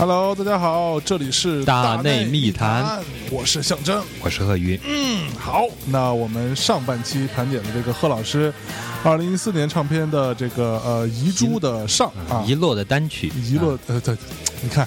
Hello，大家好，这里是大内密密谈，我是象征。我是贺云，嗯，好，那我们上半期盘点的这个贺老师，二零一四年唱片的这个呃遗珠的上啊，遗落的单曲，遗落呃对，你看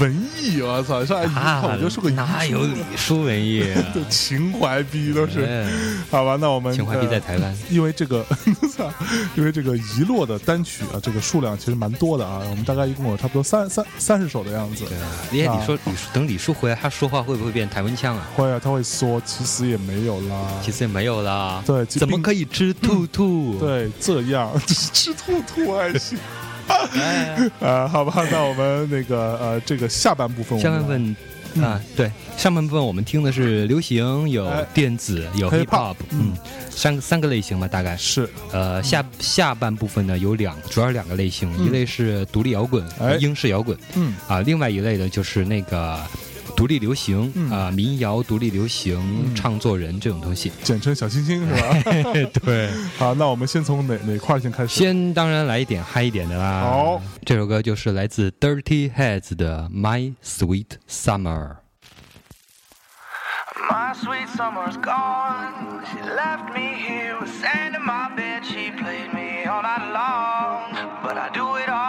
文艺，我操，上来一看我就说个哪有李叔文艺啊？就情怀逼都是，哎好吧？那我们情怀逼在呃台湾，因为这个，操因为这个遗落的单曲啊，这个数量其实蛮多的啊，我们大概一共有差不多三三三十首的样子。对啊，你看啊李叔，李叔等李叔回来，他说话会不会变台湾腔啊？会啊，他会说，其实也没有啦。其实也没有啦，对怎么可以吃兔兔？对，这样 吃兔兔还行。哎，啊，好吧，那我们那个呃，这个下半部分下半，部分啊，对，上半部分我们听的是流行，有哎。电子，有 Hip hip hop，hop，嗯，三个三个类型吧，大概。是。呃，下下半部分呢有两，主要两个类型，一类是独立摇滚、哎。英式摇滚。嗯。啊，另外一类呢就是那个独立流行嗯啊，民谣、独立流行、嗯唱作人这种东西。简称小清新是吧？对，好，那我们先从哪哪块儿先开始？先当然来一点嗨一点的啦。好，这首歌就是来自 Dirty Heads 的《My Sweet Summer》。My sweet summer's gone. She left me here with sand in my bed. She played me all night long, but I do it all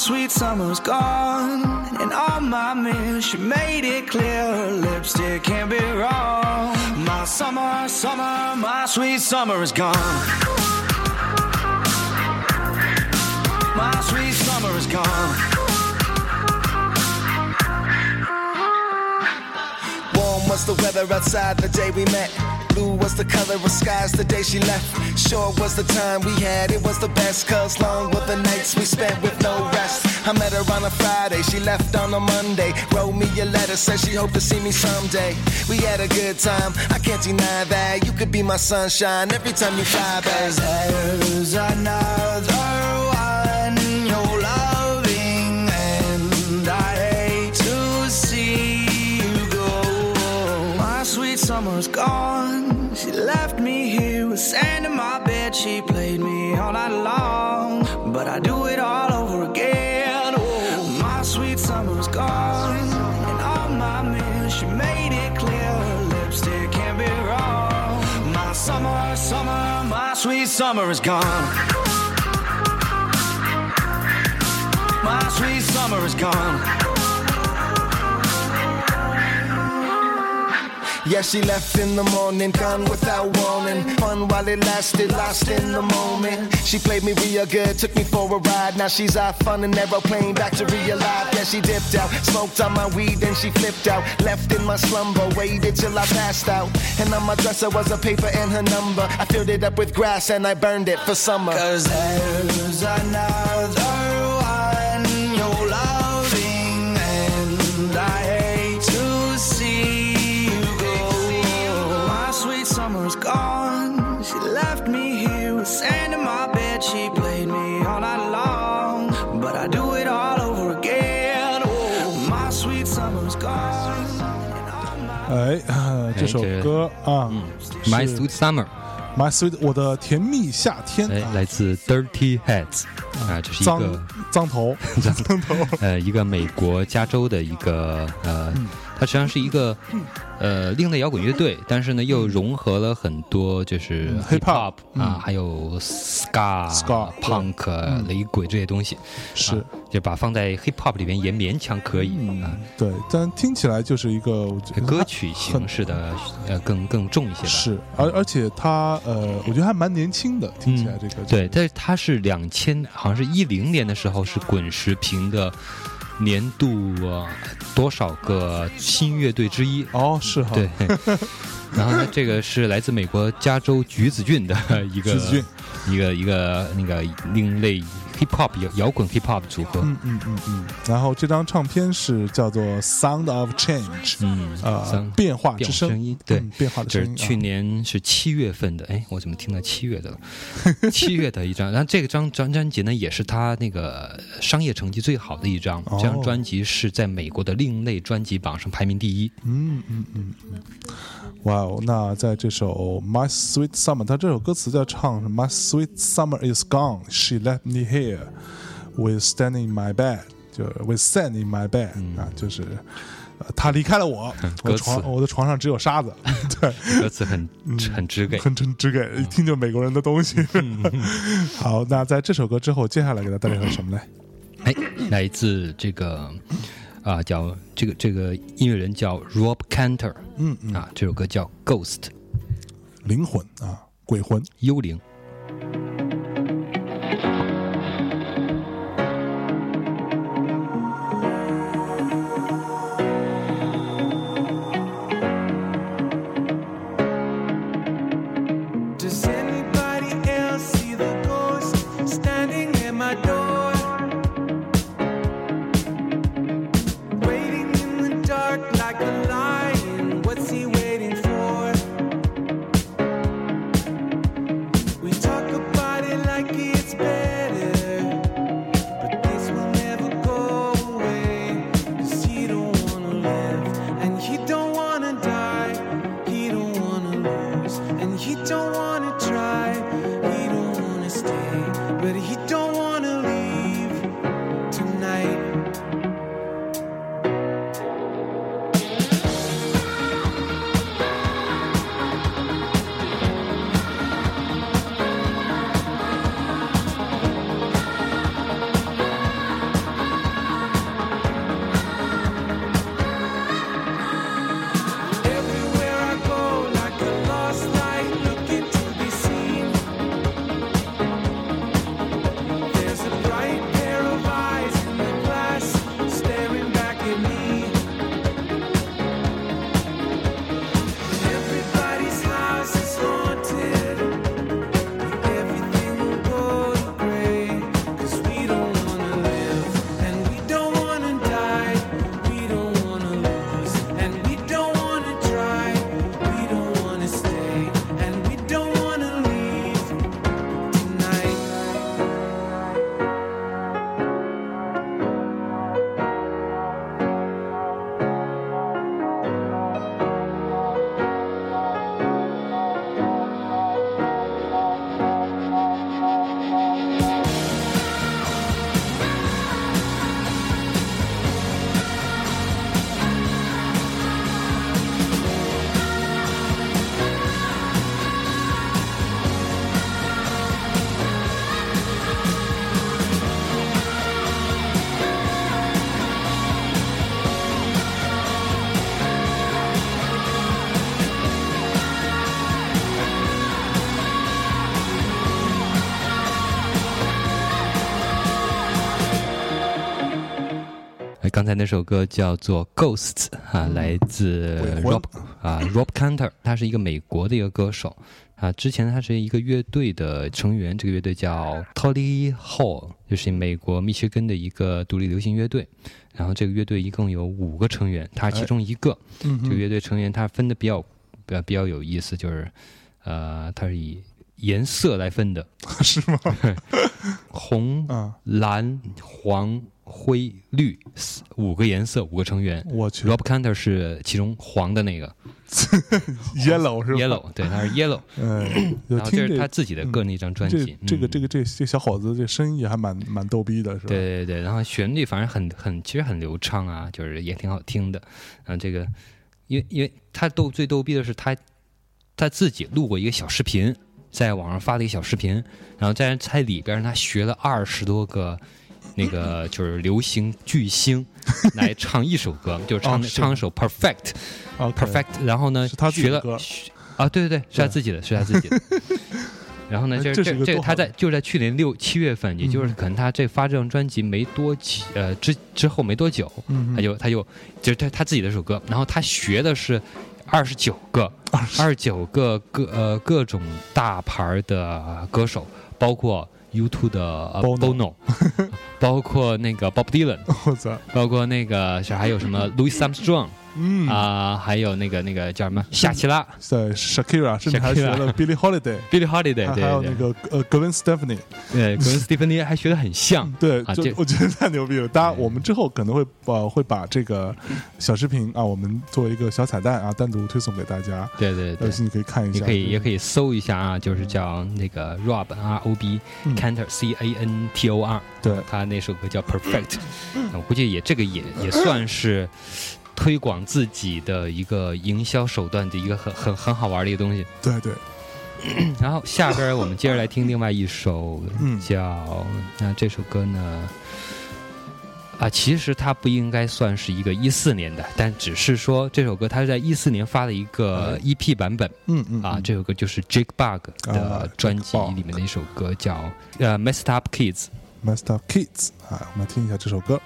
sweet summer's gone, and all my she made it clear her lipstick can't be wrong. My summer, summer, my sweet summer is gone. My sweet summer is gone. Warm was the weather outside the day we met. Blue was the color of skies the day she left. Sure was the time we had, it was the best. Cause long were the nights we spent with no rest. I met her on a Friday, she left on a Monday. Wrote me a letter, said she hoped to see me someday. We had a good time, I can't deny that. You could be my sunshine every time you fly back. Cause there's another one you're loving, and I hate to see you go. My sweet summer's gone. Sand in my bed. She played me all night long, but I do it all over again. Oh, my sweet summer's gone, and all my mirrors. She made it clear her lipstick can't be wrong. My summer, summer, my sweet summer is gone. My sweet summer is gone. Yeah, she left in the morning, gone without warning. Fun while it lasted, lost in the moment. She played me real good, took me for a ride. Now she's off on an aeroplane, back to real life. Yeah, she dipped out, smoked on my weed, then she flipped out. Left in my slumber, waited till I passed out. And on my dresser was a paper and her number. I filled it up with grass and I burned it for summer. Cause there's another 首歌啊嗯 My 是 Sweet Summer，My Sweet，我的甜蜜夏天哎，啊，来自 Dirty Heads 啊，这是一个 脏头，脏头，呃一个美国加州的一个呃，它实际上是一个呃另类摇滚乐队，但是呢又融合了很多就是嗯 hip 嗯啊，还有 ska、ska，punk、雷鬼这些东西，是啊就把放在 hip hop 里边也勉强可以啊。对，但听起来就是一个歌曲形式的呃更更重一些吧。是，而而且它呃，我觉得还蛮年轻的，听起来这个对，但是它是两千，好像是一零年的时候是滚石评的年度、呃多少个新乐队之一。哦是哈，对，然后呢，这个是来自美国加州橘子郡的一个橘子郡。一个一个那个另类 hip hop 摇摇滚 hip hop 组合。嗯嗯嗯嗯。然后这张唱片是叫做《Sound of Change》，嗯，呃，变化之声，声音对嗯变化的声音。就是去年是七月份的，哎，我怎么听到七月的了？七月的一张，然后这个张专专辑呢，也是他那个商业成绩最好的一张。哦这张专辑是在美国的另类专辑榜上排名第一。嗯嗯嗯嗯，哇哦！那在这首《My Sweet Summer》，他这首歌词在唱是 “My sweet summer is gone, she left me here, with standing in my bed”，就是 “with sand in my bed”、啊，就是。呃他离开了我，我床我的床上只有沙子，对，歌词很很直给。很真直给一听就美国人的东西。好，那在这首歌之后，接下来给大家带来什么呢？哎，来自这个啊、叫这个这个音乐人叫 Rob Cantor 嗯嗯，啊，这首歌叫 Ghost 灵魂啊，鬼魂。幽灵。才那首歌叫做《Ghosts》啊，来自 Rob 啊 Rob Cantor，他是一个美国的一个歌手啊。之前他是一个乐队的成员，这个乐队叫 Tolly Hall，就是美国密歇根的一个独立流行乐队。然后这个乐队一共有五个成员，他其中一个。嗯这个乐队成员他分的比较比较比较有意思，就是呃，他是以颜色来分的，是吗？红、啊，蓝、黄、灰、绿四五个颜色，五个成员。我去 Rob Cantor 是其中黄的那个，yellow 是吧 Yellow，对，他是 Yellow。嗯，然后这是他自己的个人一张专这辑。这个嗯这个这这小伙子这声音也还蛮蛮逗逼的，是吧？对对对，然后旋律反正很很其实很流畅啊，就是也挺好听的。然后，这个因为因为他逗最逗逼的是他他自己录过一个小视频，在网上发了一个小视频，然后在在里边他学了二十多个。那个就是流行巨星 来唱一首歌，就是唱、唱一首 Perfect，OK Perfect，然后呢是他学了的啊，对对对，是他自己的，是他自己的。然后呢，哎这这是这这个他在就在去年六七月份，也就是可能他这发这张专辑没多几呃之之后没多久，嗯他就他就就是他他自己的首歌，然后他学的是二十九个二十九个各呃各种大牌的歌手，包括 U2 的呃 Bono Bono，包括那个 Bob Dylan，我操，包括那个是还有什么 Louis Armstrong 嗯，啊、还有那个那个叫什么？夏奇拉在 Shakira 甚至还学了 Billie Holiday，Billie Holiday，还有那个呃 Gwen Stefani，对，跟斯蒂芬妮还学的很像。对，啊就我觉得太牛逼了。大家，我们之后可能会呃会把这个小视频啊，我们做一个小彩蛋啊，单独推送给大家，对对对。而，且你可以看一下，你可以也可以搜一下啊，就是叫那个 Rob R O B 嗯。Cantor C A N T O R，对。他那首歌叫 Perfect，那我估计也这个也也算是推广自己的一个营销手段的一个很很很好玩的一个东西。对对，然后下边我们接着来听另外一首嗯叫那这首歌呢。啊，其实它不应该算是一个一四年的，但只是说这首歌它是在一四年发的一个 EP 版本，嗯嗯啊，嗯这首歌就是 Jake Bug 啊的专辑里面的一首歌，叫呃 Messed Up Kids。Messed Up Kids 啊，我们来听一下这首歌。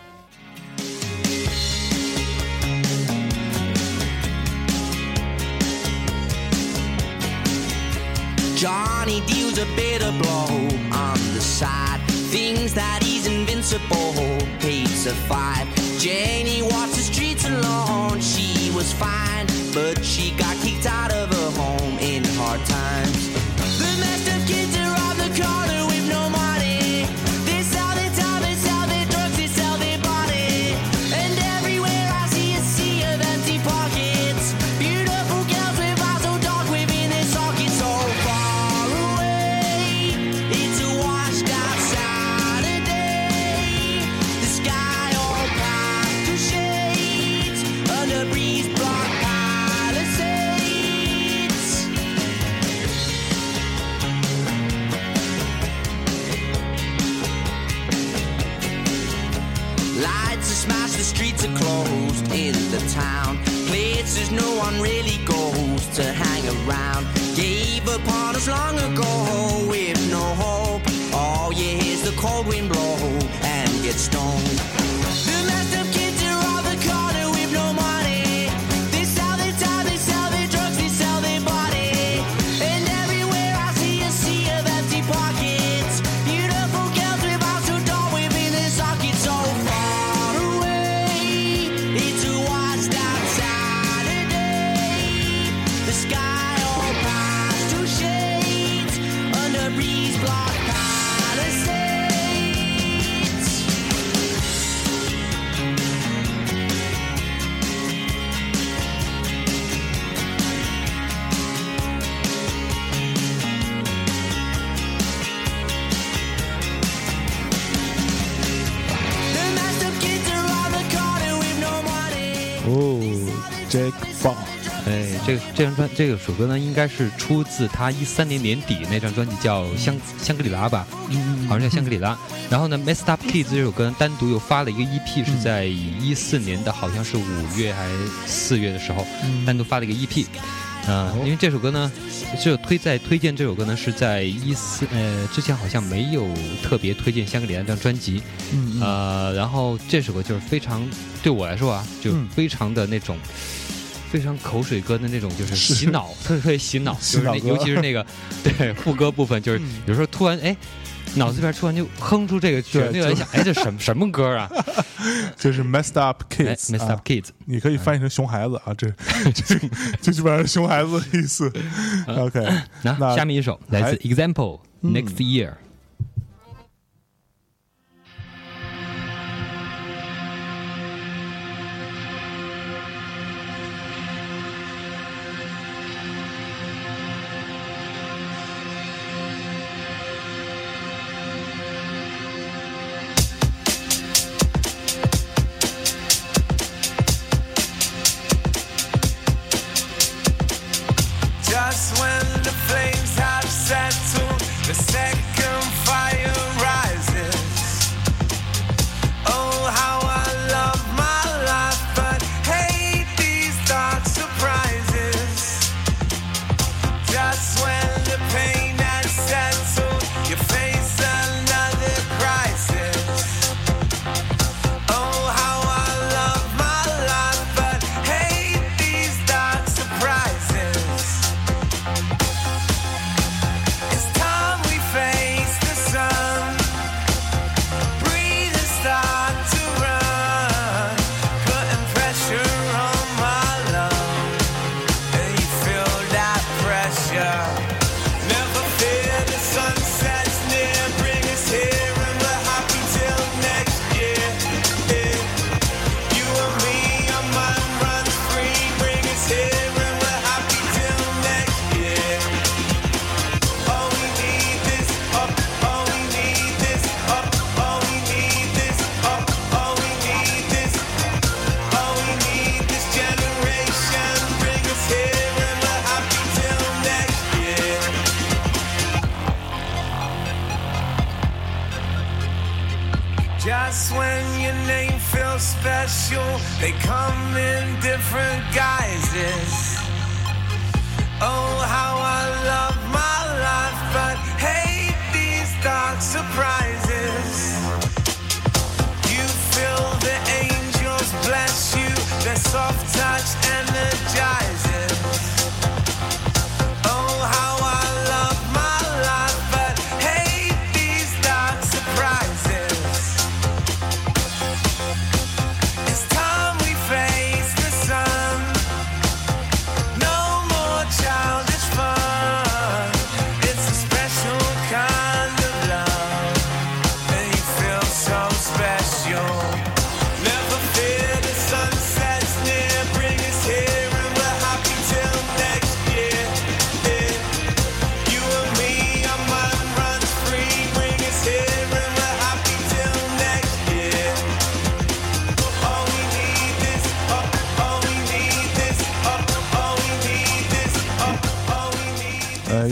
Johnny deals a bitter blow on the side. Things that he's invincible, hates a fight. Janie walks the streets alone. She was fine, but she got kicked out of her home in hard times. The messed up kids are on the corner closed in the town. Places no one really goes to hang around. Gave up on us long ago with no hope. All you hear is the cold wind blow and get stoned. 这个这张专这个首歌呢，应该是出自他一三年年底那张专辑叫《香香格里拉》吧，嗯好像叫香格里拉。然后呢，《Messed Up Kids》这首歌单独又发了一个 EP，是在一四年的，好像是五月还是四月的时候，单独发了一个 EP。啊、因为这首歌呢，只有推在推荐这首歌呢，是在一四呃之前好像没有特别推荐香格里拉这张专辑，嗯嗯呃，然后这首歌就是非常对我来说啊，就嗯非常的那种。非常口水歌的那种，就是是。洗脑，特 别特别洗脑，就是尤其是那个 对副歌部分，就是嗯。有时候突然哎，脑子里边突然就哼出这个旋律来，就想 哎这什么什么歌啊？就是 Messed Up 哎 Kids，，Messed 啊。Up Kids，你可以翻译成熊孩子啊，这这这基本上是熊孩子的意思。OK，那那下面一首来自 Example 嗯。Next Year。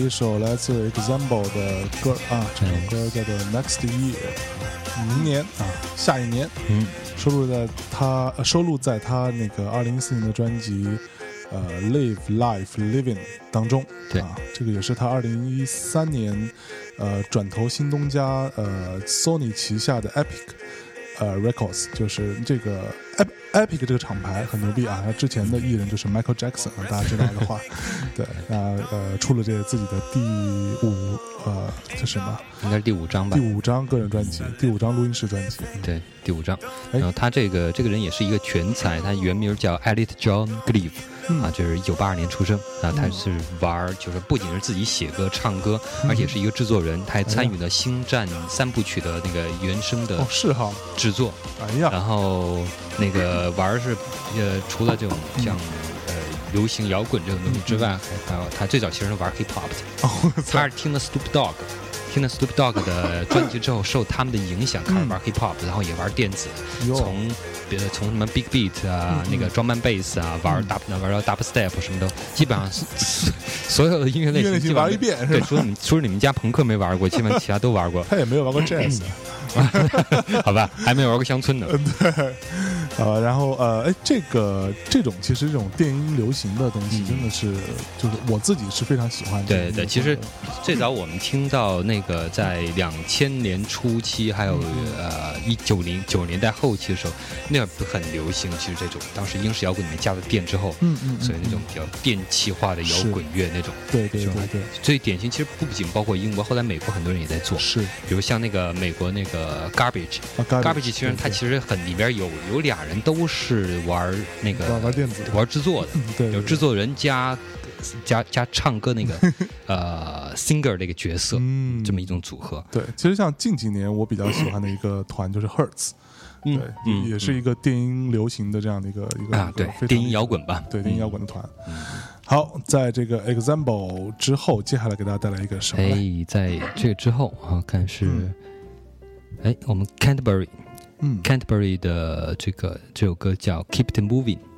一首来自 Example 的歌啊，这首歌叫做 Next Year，明年啊，下一年，嗯，收录在他呃收录在他那个二零一四年的专辑呃 Live Life Living 当中，对。啊，这个也是他二零一三年呃转投新东家呃 Sony 旗下的 Epic。呃，Records 就是这个 Ep- Epic 这个厂牌很牛逼啊，他之前的艺人就是 Michael Jackson，啊大家知道的话，对，那呃出了这个自己的第五呃这什么应该是第五张吧第？五张个人专辑，第五张录音室专辑，对，第五张。哎然后他这个这个人也是一个全才，他原名叫 Elliot John Gleave，、嗯啊，就是一九八二年出生啊，他是玩儿，就是不仅是自己写歌唱歌，嗯。而且是一个制作人，他还参与了《星战》三部曲的那个原声的哦是哈，制作，哎呀，然后那个玩儿是呃，除了这种像呃流行摇滚这种东西之外，还还有他最早其实是玩 hip hop 的，哦他是听了 Snoop Dogg。听了 Snoop Dogg 的专辑之后，受他们的影响，开始玩 hip hop，然后也玩电子，从别的从什么 Big Beat 啊，那个 Drum and Bass 啊，玩 dub 玩到 Dub Step 什么的，基本上 是所有的音乐类型玩一遍是对，除了你们除了你们家朋克没玩过，基本上其他都玩过，他也没有玩过 Jazz，好吧？还没玩过乡村呢。呃，然后呃，哎，这个这种其实这种电音流行的东西，嗯真的是就是我自己是非常喜欢的对对，其实最早我们听到那个在两千年初期，还有呃一九零九年代后期的时候，那会儿很流行。其实这种当时英式摇滚里面加了电之后，嗯嗯，嗯所以那种比较电气化的摇滚乐那种，对对对对最典型。其实不仅包括英国，后来美国很多人也在做，是比如像那个美国那个 Garbage。啊 Garbage 其实它其实很里边有有俩人都是玩那个玩玩电子。的玩制作的，嗯 对对。有制作人加加加唱歌那个 呃 singer 这个角色，嗯。这么一种组合。对，其实像近几年我比较喜欢的一个 团就是 Hertz，嗯对，嗯也是一个电音流行的这样的一个一个啊，对电音摇滚吧，对电音摇滚的团。好，在这个 Example 之后，接下来给大家带来一个什么哎呢？，在这个之后啊，看是，哎，我们 Canterbury Canterbury 的这个这首歌叫 Keep It Moving。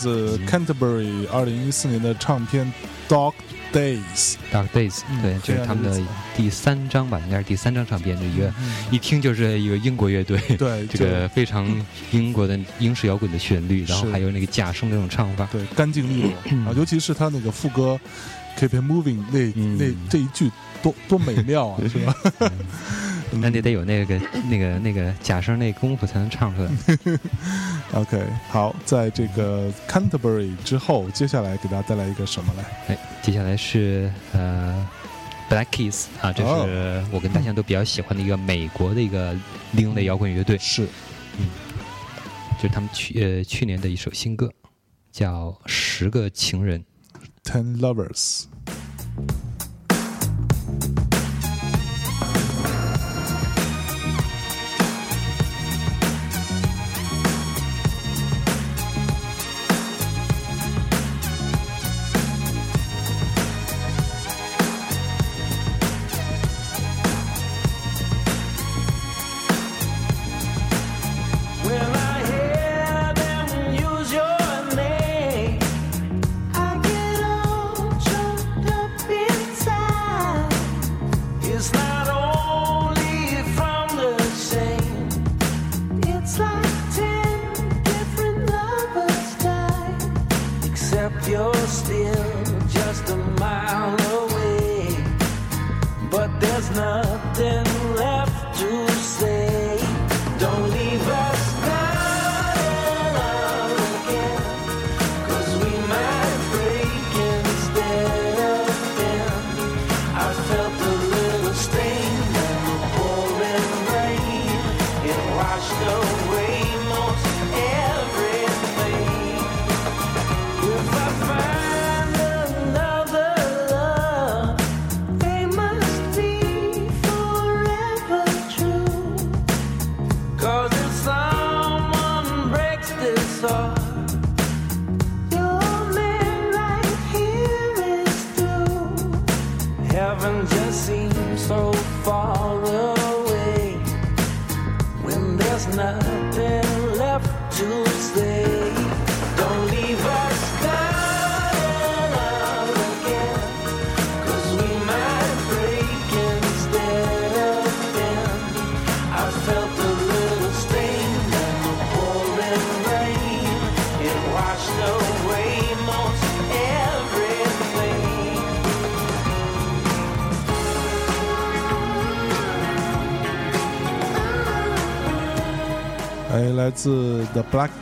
自 Canterbury 二零一四年的唱片 Dog Days。Dark Days，嗯对，这是他们的第三张吧，应该是第三张唱片，这一个一听就是一个英国乐队，对，这个非常英国的英式摇滚的旋律，然后还有那个假声的那种唱法，对干净利落。啊，尤其是他那个副歌 Keep It Moving 那嗯。那这一句多多美妙啊，是吧？那你得有那个那个那个假声那功夫才能唱出来。OK，好，在这个 Canterbury 之后，接下来给大家带来一个什么来？哎，接下来是呃 Black Keys 啊，这哦是我跟大象都比较喜欢的一个美国的一个另类摇滚乐队，是嗯，就是他们去呃去年的一首新歌，叫《十个情人》。Ten Lovers。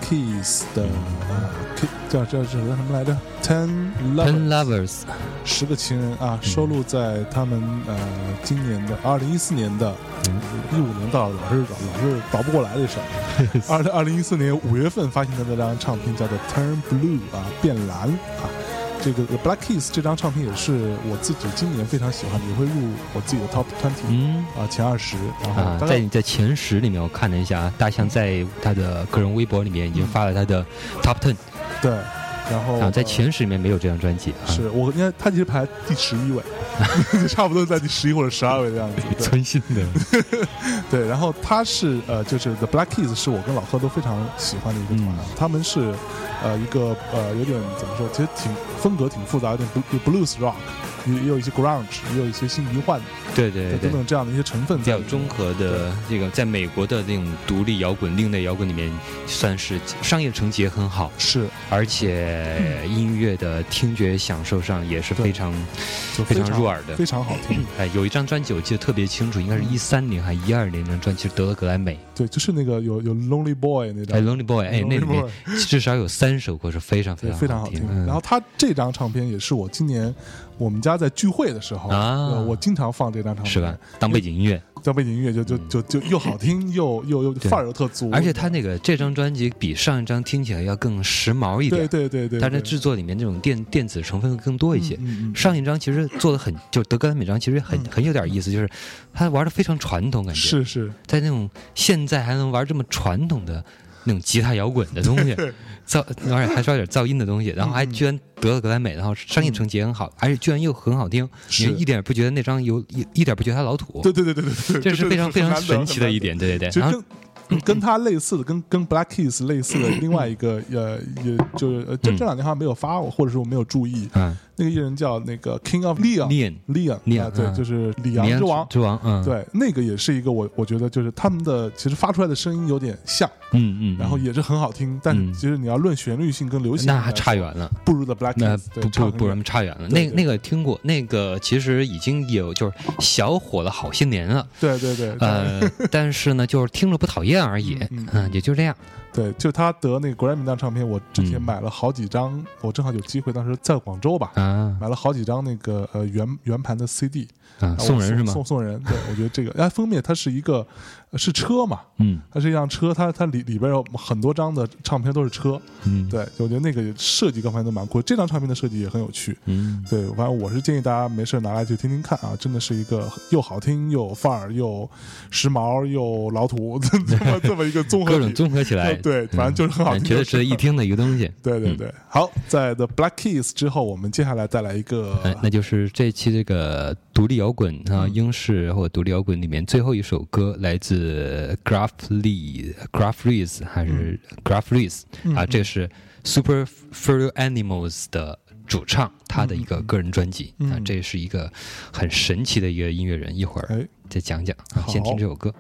Keys 的呃 K 叫叫叫叫什么来着？Ten Ten Lovers，Lovers，十个情人啊，收录在他们呃今年的二零一四年的一五年到了，老是老是倒不过来的事儿。二零二零一四年五月份发行的那张唱片叫做《Turn Blue》啊，变蓝啊。这个 The Black Keys 这张唱片也是我自己今年非常喜欢的，也会入我自己的 Top Twenty 嗯。啊前二十。然后在在前十里面，我看了一下，大象在他的个人微博里面已经发了他的 Top Ten 对，然后啊，在呃前十里面没有这张专辑啊，是我应该他其实排第十一位，就差不多在第十一或者十二位的样子。存心的，对，然后他是呃，就是 The Black Keys 是我跟老贺都非常喜欢的一个团，嗯他们是呃一个呃有点怎么说，其实挺风格挺复杂，有点 blues rock，也也有一些 grunge，也有一些新迷幻对对对等等这样的一些成分比。较综合的这个，在美国的那种独立摇滚、另类摇滚里面，算是商业成绩也很好，是而且音乐的听觉享受上也是非常就非常常入耳的。非常好听。哎，有一张专辑我记得特别清楚，应该是一三年还一二年那张专辑，是得了格莱美，对，就是那个有有 Lonely Boy 那张。哎，，Lonely Boy，哎，那里面至少有三首歌是非常非，常非常好听。然后他这张唱片也是我今年我们家在聚会的时候，啊。呃我经常放这张唱片，是吧？当背景音乐，背景音乐就就就就又好听又又又范儿又特足，而且他那个这张专辑比上一张听起来要更时髦一点，对对对，它在制作里面那种电电子成分会更多一些。上一张其实做的很，就德格兰美张其实很很有点意思，就是他玩的非常传统，感觉是是，在那种现在还能玩这么传统的那种吉他摇滚的东西，噪而且还稍有点噪音的东西，然后还嗯居然得了格莱美，然后商业成绩也很好，而且居然又很好听，是你一点不觉得那张有一一点不觉得他老土，对对对对对对，这是非常非常神奇的一。点，对对对。然后跟跟他类似的，跟跟 Black Keys 类似的另外一个呃，也就是呃这这两天好像没有发我，或者是我没有注意。嗯，那个艺人叫那个 King of Leon Leon Leon 对，嗯就是里昂绵之王。之王，嗯，，对，那个也是一个我我觉得就是他们的其实发出来的声音有点像，嗯嗯，然后也是很好听，但其实你要论旋律性跟流行，那还差，远了。不如 The Black 那不不不，差很远了。那那个听过，那个其实已经有就是小火了好些年了。对对对，呃，但是呢，就是听着不讨厌而已，嗯，也就这样。对，就他得那个 Grammy 那张唱片，我之前嗯买了好几张，我正好有机会，当时在广州吧，啊买了好几张那个呃圆圆盘的 CD，送人是吗？送送人，对我觉得这个，哎，封面它是一个呃是车嘛，嗯。它是一辆车，它它里里边有很多张的唱片都是车，嗯，对，我觉得那个设计各方面都蛮酷，这张唱片的设计也很有趣。嗯。对，反正我是建议大家没事拿来去听听看啊，真的是一个又好听又有范儿又时髦又老土 这么这么一个综合各种。综合起来，对反正就是很好听嗯觉得值得一听的一个东西。对对对，好，在 The Black Keys 之后，我们接下来再来一个，哎，那就是这期这个独立摇滚啊，嗯。英式或独立摇滚里面最后一首歌，来自 Graf Lee、Graf Rees 还是 Graf Rees 啊，这是 Super Furry Animals 的主唱，他的一个个人专辑啊嗯，这是一个很神奇的一个音乐人，一会儿哎，再讲讲啊，先听这首歌。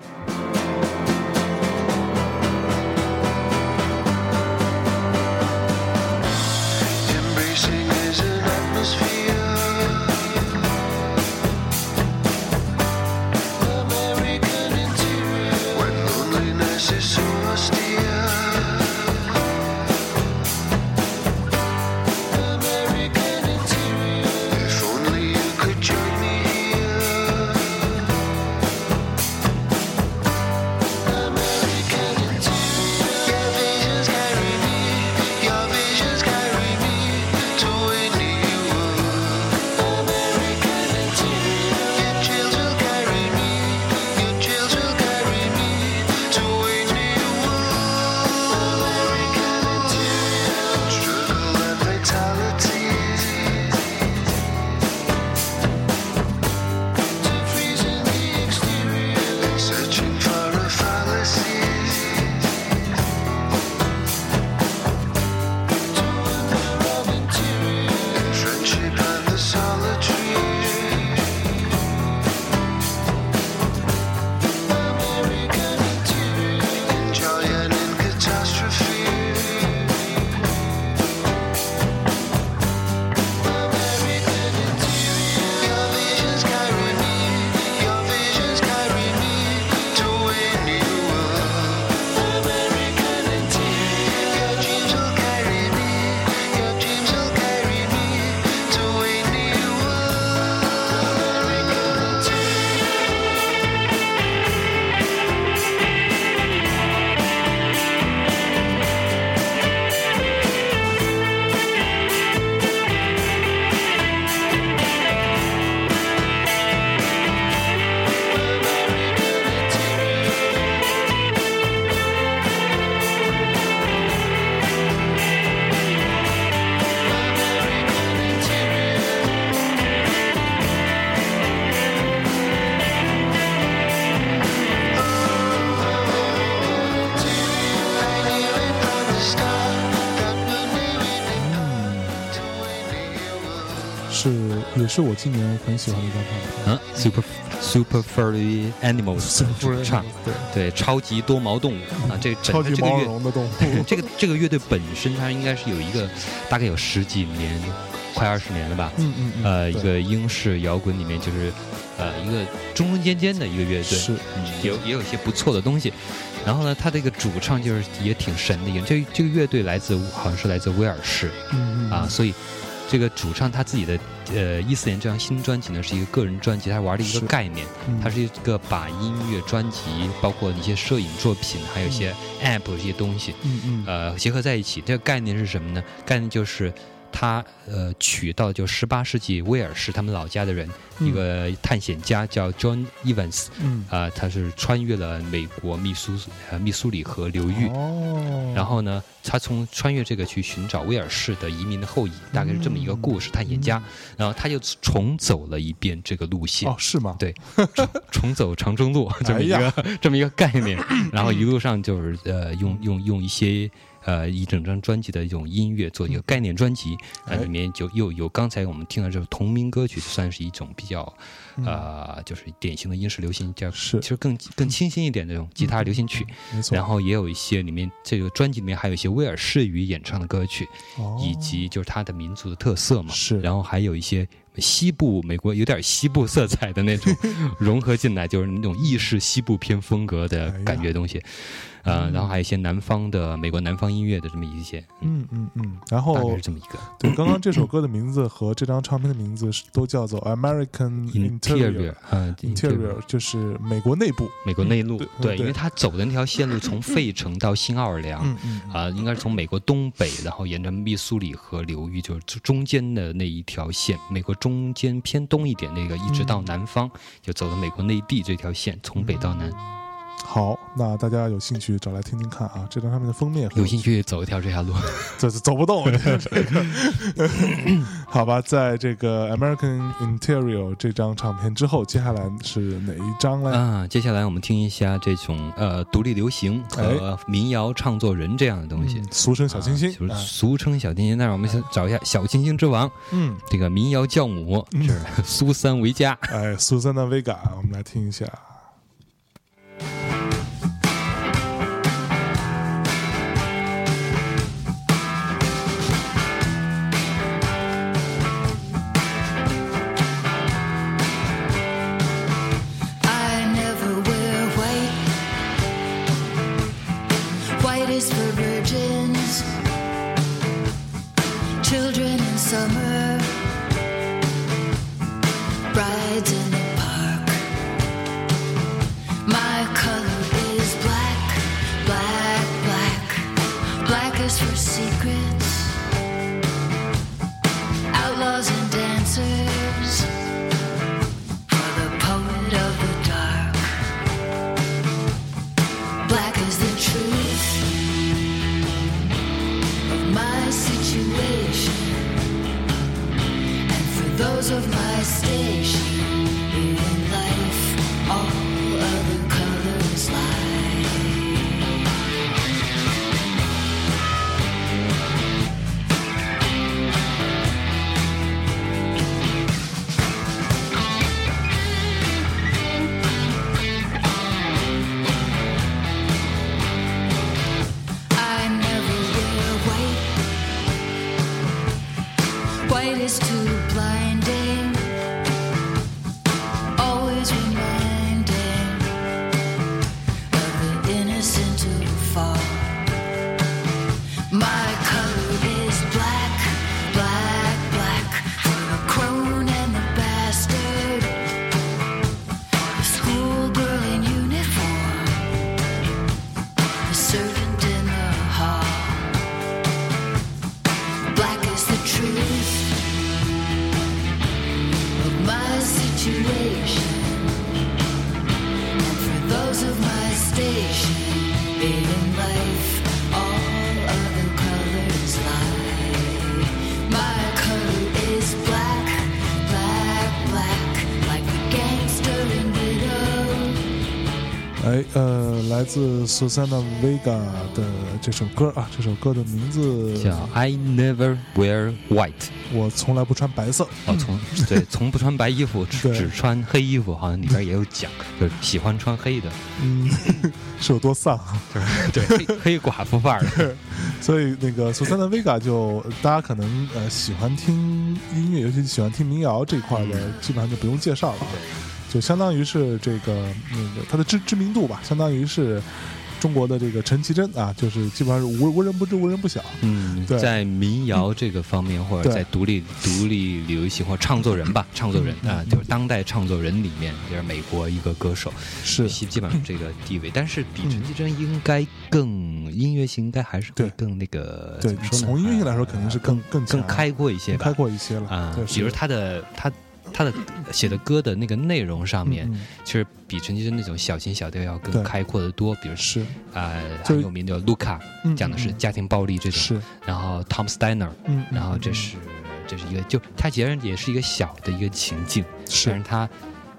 是我今年很喜欢的一张唱片。嗯，Super Super Furry Animals 主唱，对，对，超级多毛动物啊，这超级毛这个乐茸的动物，这个这个乐队本身，它应该是有一个大概有十几年，快二十年了吧。嗯嗯嗯，呃，一个英式摇滚里面，就是呃一个中中间间的一个乐队，是嗯，有也有一些不错的东西。然后呢，他这个主唱就是也挺神的一个，这这个乐队来自好像是来自威尔士嗯嗯啊，所以这个主唱他自己的呃一四年这张新专辑呢是一个个人专辑，他玩的一个概念，嗯它是一个把音乐专辑，包括一些摄影作品，还有一些 app 这些东西，嗯嗯呃，结合在一起。这个概念是什么呢？概念就是他呃娶到就十八世纪威尔士他们老家的人、一个探险家叫 John Evans，嗯，啊、他是穿越了美国密苏呃密苏里河流域。哦，然后呢，他从穿越这个去寻找威尔士的移民的后裔，大概是这么一个故事。探险家，然后他就重走了一遍这个路线。哦，，是吗？对，重 重走长征路这么一哎个、这么一个概念，然后一路上就是呃用用用一些呃一整张专辑的一种音乐做一个概念专辑，哎。呃里面就又有刚才我们听到这首同名歌曲，算是一种比较呃就是典型的英式流行，叫是。其实更更清新一点的那种吉他流行曲，没错。然后也有一些里面这个专辑里面还有一些威尔士语演唱的歌曲，哦。以及就是它的民族的特色嘛，是。然后还有一些西部美国有点西部色彩的那种 融合进来，就是那种意式西部偏风格的感觉东西，呃，然后还有一些南方的美国南方音乐的这么一些，嗯，嗯嗯嗯，然大概后是这么一个。对，刚刚这首歌的名字和这张唱片的名字是都叫做 American interior，嗯 Interior，就是美国内部。美国内陆，对因为他走的那条线路从费城到新奥尔良，嗯嗯嗯。啊、应该是从美国东北，然后沿着密苏里河流域，就是中间的那一条线，美国中间偏东一点那个，一直到南方，就走的美国内地这条线，从北到南。好，那大家有兴趣找来听听看啊，这张唱片的封面很有兴趣走一条这条路，这是走不动，这个好吧，在这个 American Interior 这张唱片之后，接下来是哪一张呢？啊，接下来我们听一下这种呃独立流行和民谣唱作人这样的东西。嗯俗称小清新啊，就是哎俗称小清新，但是我们先找一下小清新之王，嗯，这个民谣教母是苏珊维嘉。哎，苏珊娜·维嘎，我们来听一下。自苏珊娜·维嘎的这首歌啊，这首歌的名字叫 I Never Wear White，我从来不穿白色。哦，从对从不穿白衣服，只只穿黑衣服，好像里边也有讲，就是喜欢穿黑的，嗯，是有多丧啊？就 是对黑 黑寡妇范儿的。所以那个苏珊娜·维嘎就大家可能呃喜欢听音乐，尤其喜欢听民谣这一块的，基本上就不用介绍了啊。就相当于是这个那个他的知知名度吧，相当于是中国的这个陈绮贞啊，就是基本上是无无人不知无人不晓。嗯，对在民谣这个方面，或者在独立独立流行或唱作人吧，唱作人啊，就是当代唱作人里面，就是美国一个歌手，是基基本上这个地位。但是比嗯陈绮贞应该更音乐性，应该还是会对更那个对？从音乐性来说肯定是更啊更强更开阔一些吧开阔一些了啊对，。比如他的他他的写的歌的那个内容上面，嗯其实比陈绮贞那种小情小调要更开阔的多。比如是。啊，就很有名的卢卡嗯讲的是家庭暴力这种，是，然后 Tom Steiner，嗯，然后这是这是一个就他其实也是一个小的一个情境，但是是它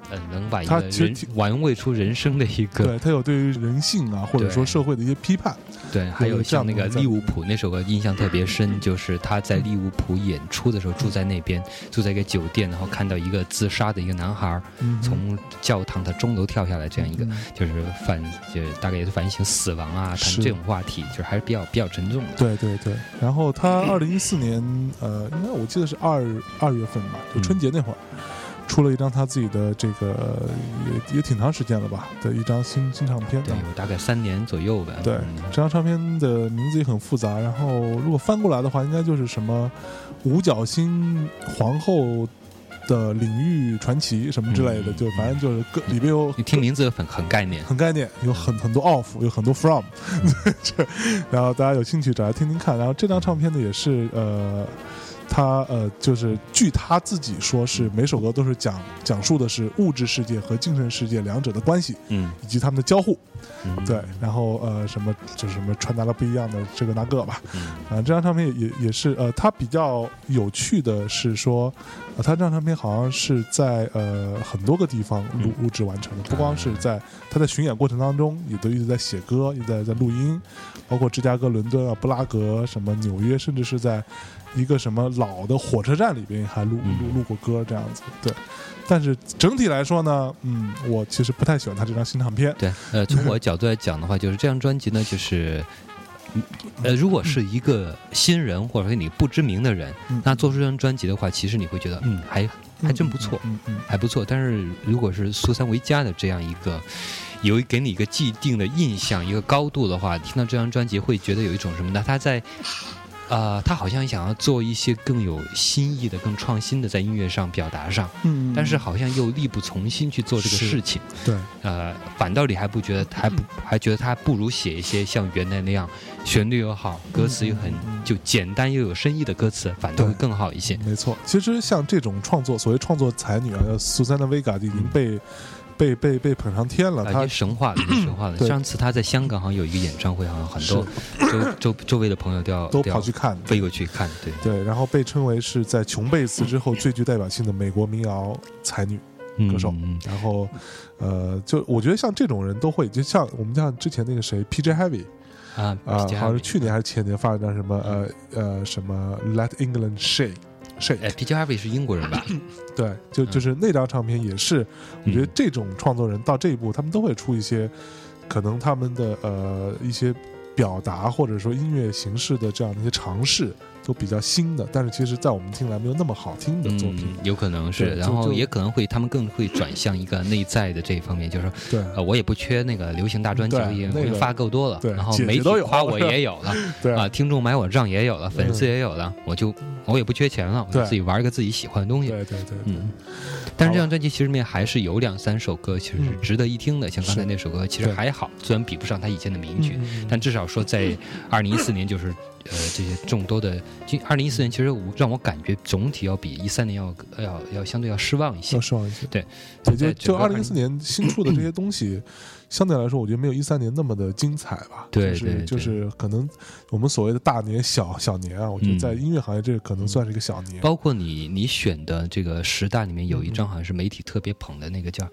呃能把一个人玩味出人生的一个对他有对于人性啊，或者说社会的一些批判。对，还有像那个利物浦那首歌印象特别深，就是他在利物浦演出的时候住在那边，住在一个酒店，然后看到一个自杀的一个男孩从教堂的钟楼跳下来，这样一个嗯就是反就是大概也是反省死亡啊，谈这种话题，就是还是比较比较沉重的。对对对，然后他二零一四年，呃，应该我记得是二二月份吧，就春节那会儿，出了一张他自己的这个也也挺长时间了吧的一张新新唱片对，大概三年左右吧。对嗯这张唱片的名字也很复杂，然后如果翻过来的话，应该就是什么五角星皇后的领域传奇什么之类的，嗯就反正就是各里边有你听名字很很概念。很概念，有很很多 off，有很多 from，这，然后大家有兴趣找来听听看。然后这张唱片呢，也是呃，他呃，就是据他自己说是每首歌都是讲讲述的是物质世界和精神世界两者的关系嗯，以及他们的交互。嗯对，然后呃，什么就是什么传达了不一样的这个那个吧。嗯啊，这张唱片也也也是呃，他比较有趣的是说，呃，它这张唱片好像是在呃很多个地方录录制完成的，不光是在他在巡演过程当中，也都一直在写歌，一直在在录音，包括芝加哥、伦敦啊、布拉格、什么纽约，甚至是在一个什么老的火车站里边还录嗯录录过歌这样子。对，但是整体来说呢，嗯，我其实不太喜欢他这张新唱片。对，呃，从我的角度来讲的话，就是这张专辑呢，就是。嗯呃，如果是一个新人或者说你不知名的人，嗯那做出这张专辑的话，其实你会觉得，嗯，还还真不错，嗯嗯还不错。但是如果是苏三维家的这样一个，有给你一个既定的印象、一个高度的话，听到这张专辑会觉得有一种什么呢？他在，呃，他好像想要做一些更有新意的、更创新的在音乐上表达上，嗯，但是好像又力不从心去做这个事情。对，呃，反倒你还不觉得，还不还觉得他不如写一些像原来那样，旋律又好，歌词又很就简单又有深意的歌词，反倒会更好一些。没错，其实像这种创作，所谓创作才女啊，叫苏珊娜·维嘎已经被、被被被捧上天了。啊，她已经神话了，神话了。上次他在香港好像有一个演唱会，好像很多周周周围的朋友都要都跑去看，飞过去看，对，对，然后被称为是在琼贝斯之后最具代表性的美国民谣才女。歌手然后，呃，就我觉得像这种人都会，就像我们像之前那个谁，P.J. Heavy 啊啊、好像是去年还是前年发了张什么呃呃什么 Let England Shake Shake，哎，P. J. Harvey 是英国人吧？对，就就是那张唱片也是，我觉得嗯这种创作人到这一步，他们都会出一些可能他们的呃一些表达或者说音乐形式的这样的一些尝试，都比较新的，但是其实在我们听来没有那么好听的作品。嗯，有可能是，然后也可能会，他们更会转向一个内在的这一方面，就是说，对呃，我也不缺那个流行大专辑，对我已经那个我已经发够多了，对然后媒体夸我也有了，对啊，听众买我账也有了，粉丝也有了，我就我也不缺钱了，我就对自己玩一个自己喜欢的东西。对对对对，嗯，但是这张专辑其实里面还是有两三首歌其实是值得一听的，像刚才那首歌其实还好，虽然比不上他以前的名曲，但至少说在二零一四年就是呃这些众多的，二零一四年其实我让我感觉总体要比一三年要要要相对要失望一些要。失望一些。对，对，就就二零一四年新出的这些东西，相对来说，我觉得没有一三年那么的精彩吧。就是对对就是可能我们所谓的大年小小年啊，我觉得嗯在音乐行业这个可能算是一个小年。包括你你选的这个十大里面有一张好像是媒体特别捧的那个叫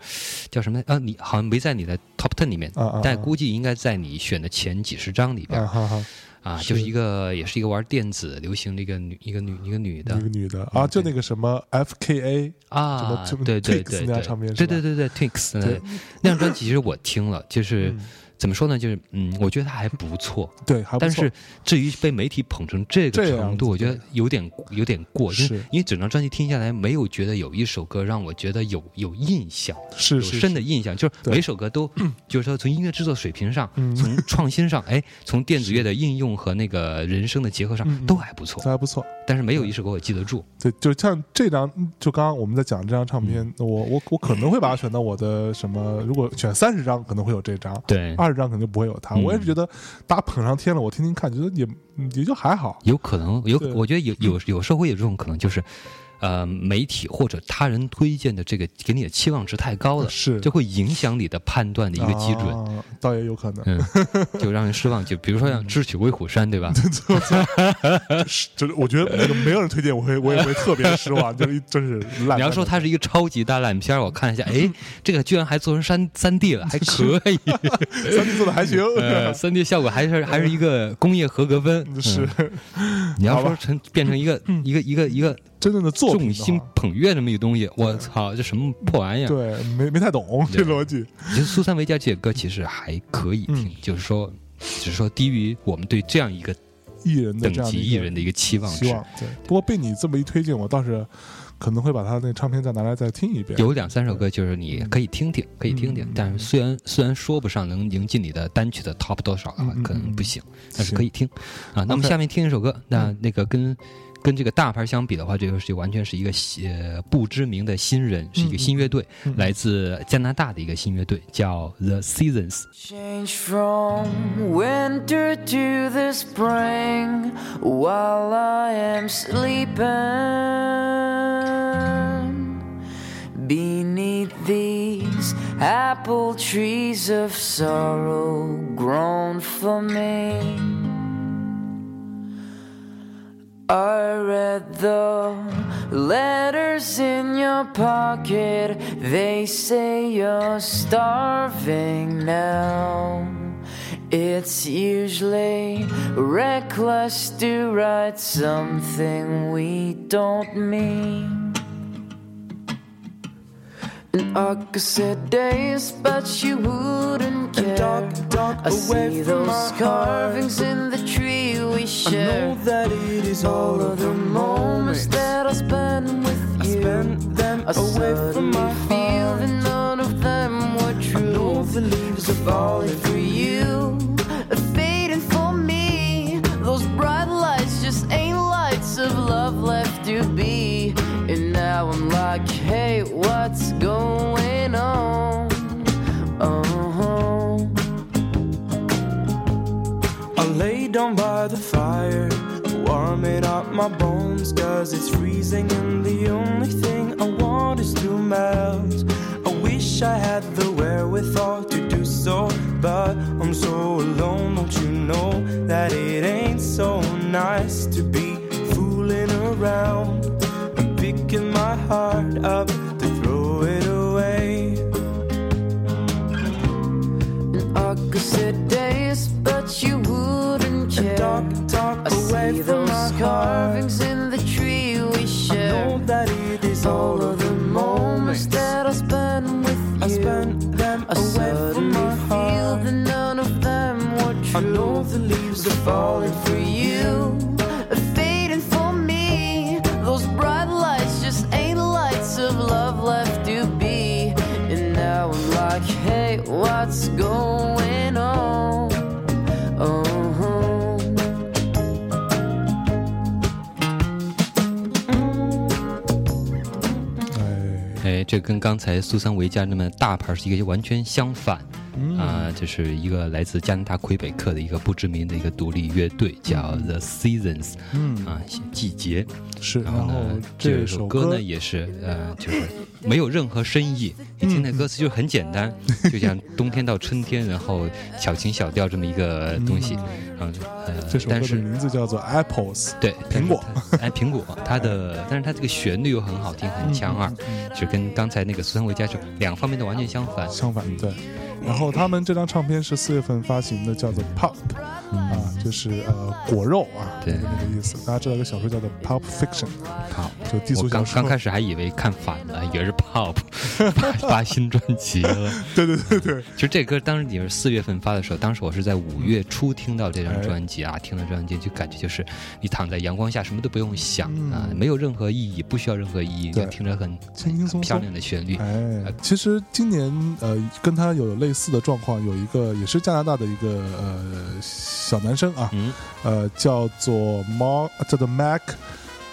叫什么啊？你好像没在你的 top ten 里面，啊啊，但估计应该在你选的前几十张里边啊哈哈，啊，就是一个也是一个玩电子流行的一个女一个女一个女的。一个女的。啊，就那个什么 F.K.A. 啊什么，对对对对。对对对对 Twix 对。那那张专辑其实我听了，就是嗯怎么说呢？就是嗯，我觉得他还不错，对，还不错。但是至于被媒体捧成这个程度，我觉得有点有点过，因为是。因为整张专辑听下来，没有觉得有一首歌让我觉得有有印象，是有深的印象，就是每首歌都，就是说从音乐制作水平上，嗯。从创新上，哎，从电子乐的应用和那个人声的结合上都还不错，都还不错。但是没有一首歌我记得住。对，就像这张，就刚刚我们在讲这张唱片，我我我可能会把它选到我的什么？如果选三十张，可能会有这张；对，二十张可能就不会有他。嗯我也是觉得大家捧上天了，我听听看，觉得也嗯也就还好。有可能有，我觉得有有有时候会有这种可能，就是，呃，媒体或者他人推荐的这个给你的期望值太高了，是就会影响你的判断的一个基准。啊倒也有可能。嗯，就让人失望。就比如说像《智取威虎山》，对吧？是，就是我觉得那个没有人推荐，我会我也会特别失望，就是一真是烂。你要说它是一个超级大烂片，我看一下，哎，这个居然还做成三三 D 了，还可以，三 D 做的还行，呃，三 D 效果还是还是一个工业合格分。是嗯你要说成变成一个一个一个一个真正的作品的众星捧月这么一个东西，我操，这什么破玩意儿？对，没没太懂这逻辑。其实苏三维加这些歌其实还可以听，嗯就是说，只是说低于我们对这样一个艺人的等级艺人的一个期望值。对。不过被你这么一推荐，我倒是可能会把他那唱片再拿来再听一遍。有两三首歌就是你可以听听，可以听听嗯，但是虽然虽然说不上能赢进你的单曲的 top 多少的话嗯嗯，可能不行，但是可以听啊。那么下面听一首歌，那嗯那个跟跟这个大牌相比的话，这个是完全是一个呃不知名的新人，是一个新乐队，嗯来自加拿大的一个新乐队，叫 The Seasons。Change from winter to the spring while I am sleeping beneath these apple trees of sorrow grown for me. I read the letters in your pocket. They say you're starving now. It's usually reckless to write something we don't mean. And I could say days, but you wouldn't care. dark, dark I away see from those my heart. carvings in the tree we share. I know that it is All of the moments that I spend with you. I you, spend them I away from my feel heart. that none of them were true. I know the leaves are falling for you, fading for me. Those bright lights just ain't lights of love left to be. Now I'm like, hey, what's going on? Oh. I lay down by the fire, warming up my bones, cause it's freezing, and the only thing I want is to melt. I wish I had the wherewithal to do so, but I'm so alone, don't you know that it ain't so nice to be fooling around picking my heart up to throw it away. And I could sit days, but you wouldn't care. And talk, talk I away see from those my heart. carvings in the tree we I share. know that it is all 这跟刚才苏三维家那么大牌是一个完全相反。啊、这是一个来自加拿大魁北克的一个不知名的一个独立乐队，叫 The Seasons，嗯。啊，季节。是，然后呢，这首歌呢也是呃，就是没有任何深意，你听那歌词就很简单，就像冬天到春天，然后小情小调这么一个东西，嗯。呃这，首歌的但是名字叫做 Apples，对苹果，哎，苹果，它的，但是它这个旋律又很好听，很强二，就跟刚才那个苏珊维加是两方面都完全相反。相反对。然后他们这张唱片是四月份发行的，叫做 Pop，啊，就是呃果肉啊，对那个意思。大家知道一个小说叫做《Pulp Fiction》，好，就低俗我小说。刚刚开始还以为看反了，以为是 Pop 发发新专辑了。对对对对，其实这歌当时也是四月份发的时候，当时我是在五月初听到这张哎专辑啊，听到这张专辑就感觉就是你躺在阳光下，什么都不用想嗯啊，没有任何意义，不需要任何意义，对就听着很轻轻松松漂亮的旋律。哎，其实今年呃，跟他有类似的状况，有一个也是加拿大的一个呃小男生啊，嗯。呃，叫做 Mar，叫做 Mac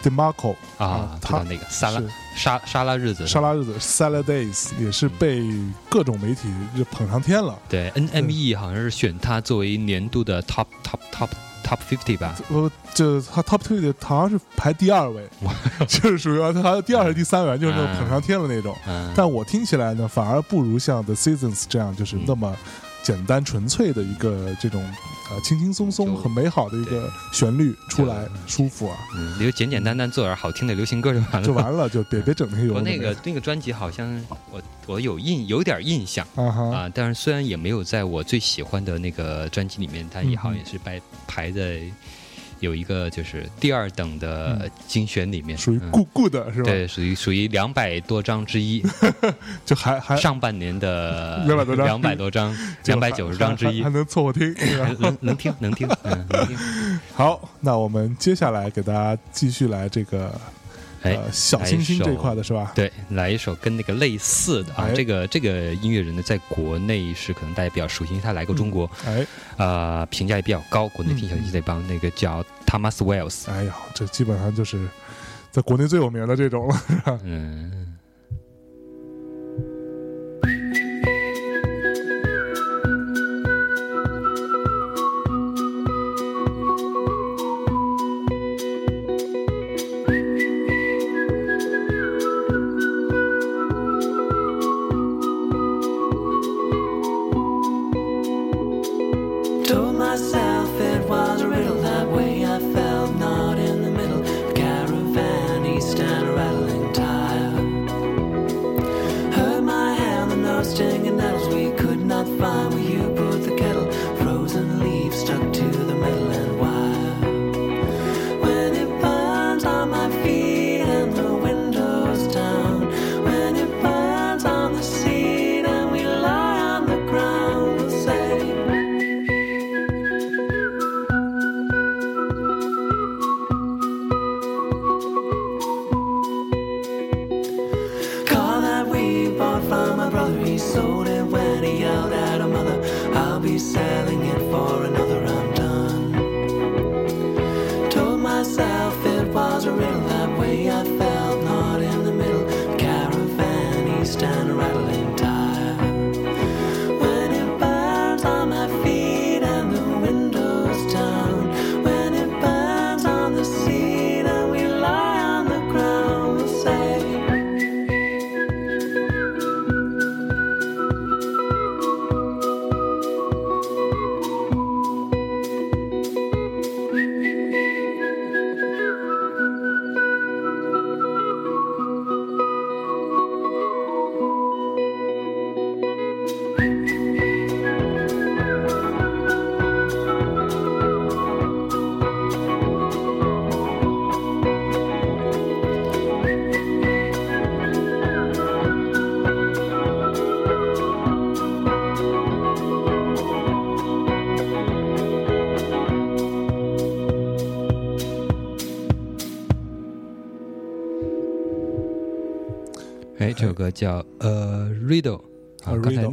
DeMarco 啊，知他道那个沙拉沙沙拉日子，沙拉日子 Salad Days 也是被各种媒体就捧上天了。对 NME 好像是选他作为年度的 Top Top Top Top Fifty 吧？呃，这他 Top 的好像是排第二位，就是属于啊他第二还是第三位，就是那种捧上天了那种。嗯，但我听起来呢，反而不如像 The Seasons 这样，就是嗯那么简单纯粹的一个这种呃轻轻松松、很美好的一个旋律出来，舒服啊，嗯，就简简单单做点好听的流行歌就完了。就完了，就别 别整那些有我那个那个专辑好像我我有印有点印象啊但是虽然也没有在我最喜欢的那个专辑里面，但也好像也是排排在有一个就是第二等的精选里面，嗯属于 good good 是吧？对，属于属于两百多张之一，就还还上半年的两百多张两百多张，两百 九十张之一还还，能凑合听，是吧？能能听能听，嗯，能听。好，那我们接下来给大家继续来这个哎，呃小清新这块的是吧？对，来一首跟那个类似的啊，哎这个这个音乐人呢，在国内是可能大家比较熟悉，因为他来过中国，哎呃，评价也比较高，国内听小清新那帮那个叫 Thomas Wells，哎呀，这基本上就是在国内最有名的这种了，是吧？嗯。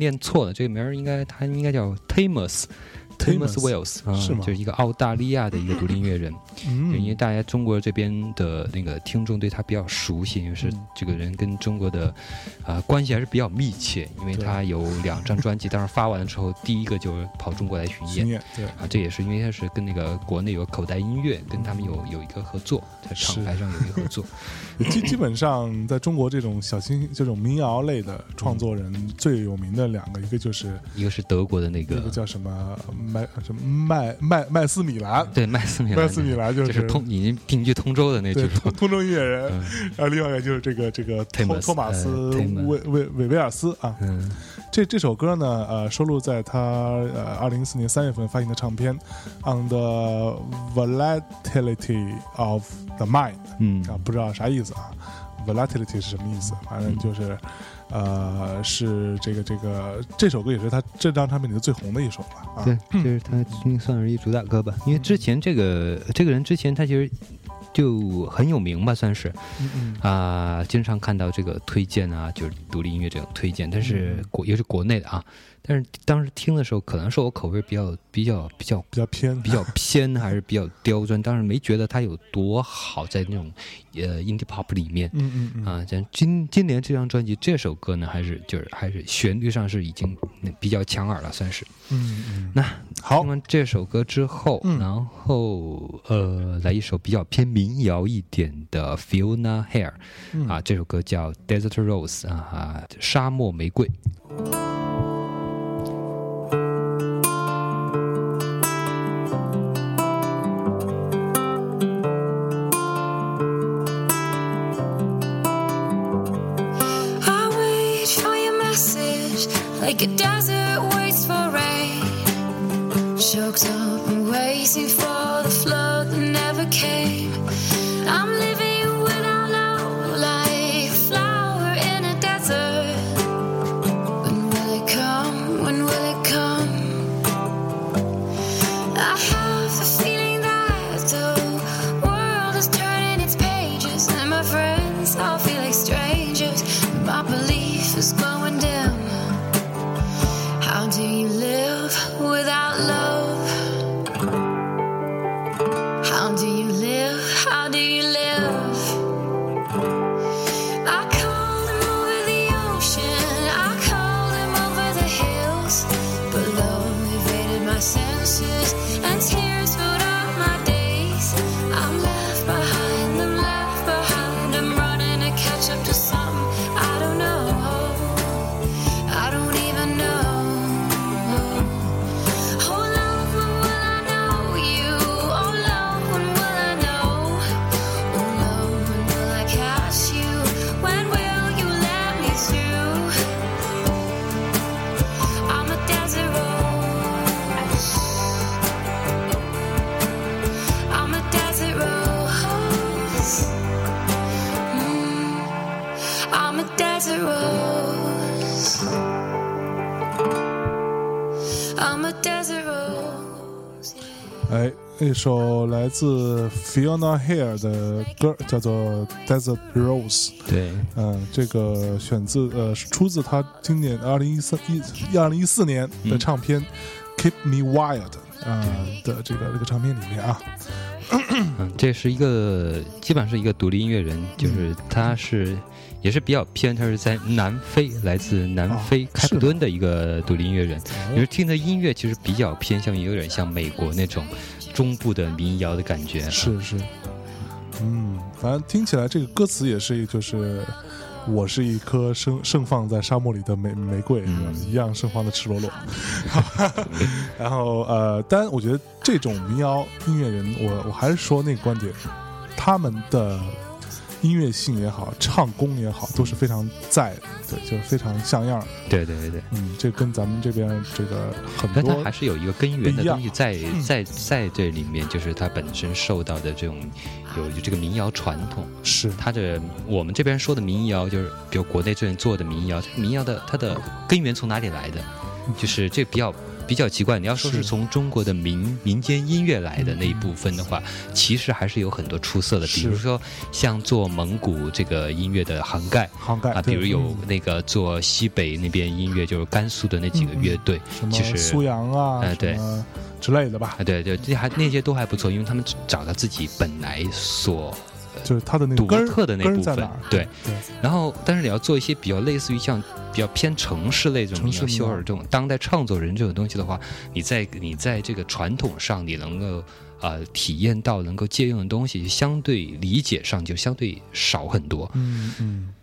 念错了，这个名儿应该他应该叫 Tamus。Tamus Wells 啊，是吗就是一个澳大利亚的一个独立音乐人，因为嗯，大家中国这边的那个听众对他比较熟悉，因为是嗯。这个人跟中国的啊、关系还是比较密切，因为他有两张专辑，当时发完了之后，第一个就跑中国来巡演。对，啊，这也是因为他是跟那个国内有口袋音乐，跟他们有有一个合作，在是厂牌上有一个合作。基基本上在中国这种小清这种民谣类的创作人最有名的两个，一个就是一个是德国的那个那个叫什么麦什么麦麦麦斯米兰，对麦斯米兰，麦斯米兰就就是是通已经定居通州的那就是对通通州音乐人，嗯然后另外一个就是这个这个托托马斯韦韦韦维尔斯啊，嗯这这这首歌呢，呃，收录在他呃二零一四年三月份发行的唱片《On the Volatility of the Mind》嗯啊，不知道啥意思啊？Volatility 是什么意思？反正就是，呃，是这个这个这首歌也是他这张唱片里的最红的一首了啊。对，这是他应该算是一主打歌吧，因为之前这个这个人之前他其实就很有名吧，算是嗯嗯啊、经常看到这个推荐啊，就是独立音乐这种推荐，但是国也是国内的啊，但是当时听的时候，可能是我口味比较比较比较比较偏，比较偏，还是比较刁钻，当时没觉得它有多好，在那种呃 indie pop 里面。嗯嗯嗯啊，像今今年这张专辑这首歌呢，还是就是还是旋律上是已经比较抢耳了，算是。嗯嗯，那好听，完这首歌之后，嗯然后呃，来一首比较偏民谣一点的 Fiona 嗯啊，这首歌叫 Desert Rose 啊啊，沙漠玫瑰。自 Fiona Hare 的歌叫做《Desert Rose》。对，嗯，这个选自呃是出自他今年二零一三一二零一四年的唱片《Keep Me Wild》啊、的这个这个唱片里面啊，嗯，这是一个基本上是一个独立音乐人，就是他是也是比较偏，他是在南非，来自南非哦开普敦的一个独立音乐人。你说听的音乐其实比较偏向于有点像美国那种中部的民谣的感觉。是是，嗯，反正听起来这个歌词也是就是。我是一颗盛盛放在沙漠里的玫玫瑰，嗯一样盛放的赤裸裸。然后呃，当然，我觉得这种民谣音乐人，我我还是说那个观点，他们的音乐性也好，唱功也好，都是非常在的，对，就是非常像样儿。对对对对。嗯，这跟咱们这边这个很多但它多还是有一个根源的东西在嗯在在这里面，就是它本身受到的这种有有这个民谣传统。是它的我们这边说的民谣，就是比如国内这边做的民谣，民谣的它的根源从哪里来的？就是这比较比较奇怪。你要说是是从中国的民民间音乐来的那一部分的话，其实还是有很多出色的，比如说像做蒙古这个音乐的杭盖。涵盖啊，比如有那个做西北那边音乐，就是甘肃的那几个乐队，其实苏阳啊，哎对之类的吧，啊，对对，这还那些都还不错，因为他们找到自己本来所就是他的那个独特的那部分？对，对，然后，但是你要做一些比较类似于像比较偏城市类这种民谣、城市民谣修尔这种当代创作人这种东西的话，你在你在这个传统上，你能够呃体验到能够借用的东西，相对理解上就相对少很多。嗯嗯，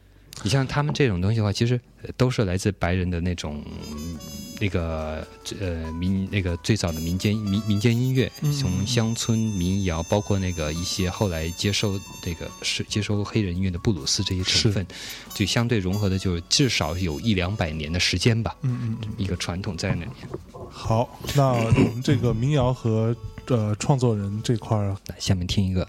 你像他们这种东西的话，其实呃都是来自白人的那种嗯那个呃民那个最早的民间民民间音乐，嗯从乡村民谣，包括那个一些后来接收这个是接收黑人音乐的布鲁斯这些成分，就相对融合的，就至少有一两百年的时间吧，嗯嗯嗯，一个传统在那里。好，那我们这个民谣和呃创作人这块儿，来，下面听一个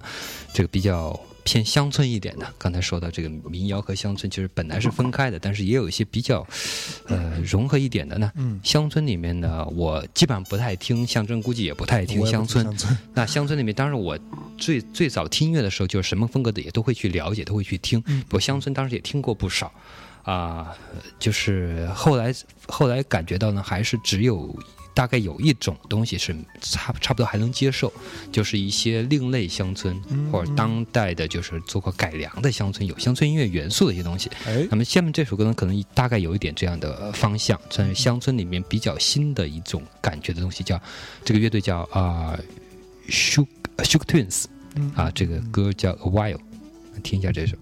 这个比较偏乡村一点的。刚才说到这个民谣和乡村，其实本来是分开的，但是也有一些比较呃融合一点的呢。嗯，乡村里面呢，我基本上不太听乡村，估计也不太听乡村。乡村，那乡村里面，当然我最最早听音乐的时候，就是什么风格的也都会去了解，都会去听。嗯不过乡村当时也听过不少，啊、就是后来后来感觉到呢，还是只有大概有一种东西是差差不多还能接受，就是一些另类乡村、嗯或者当代的，就是做过改良的乡村，有乡村音乐元素的一些东西。哎那，么下面这首歌呢，可能大概有一点这样的呃方向，算是乡村里面比较新的一种感觉的东西，叫这个乐队叫啊、Shook Shook Twins 嗯啊，这个歌叫 A While，听一下这首。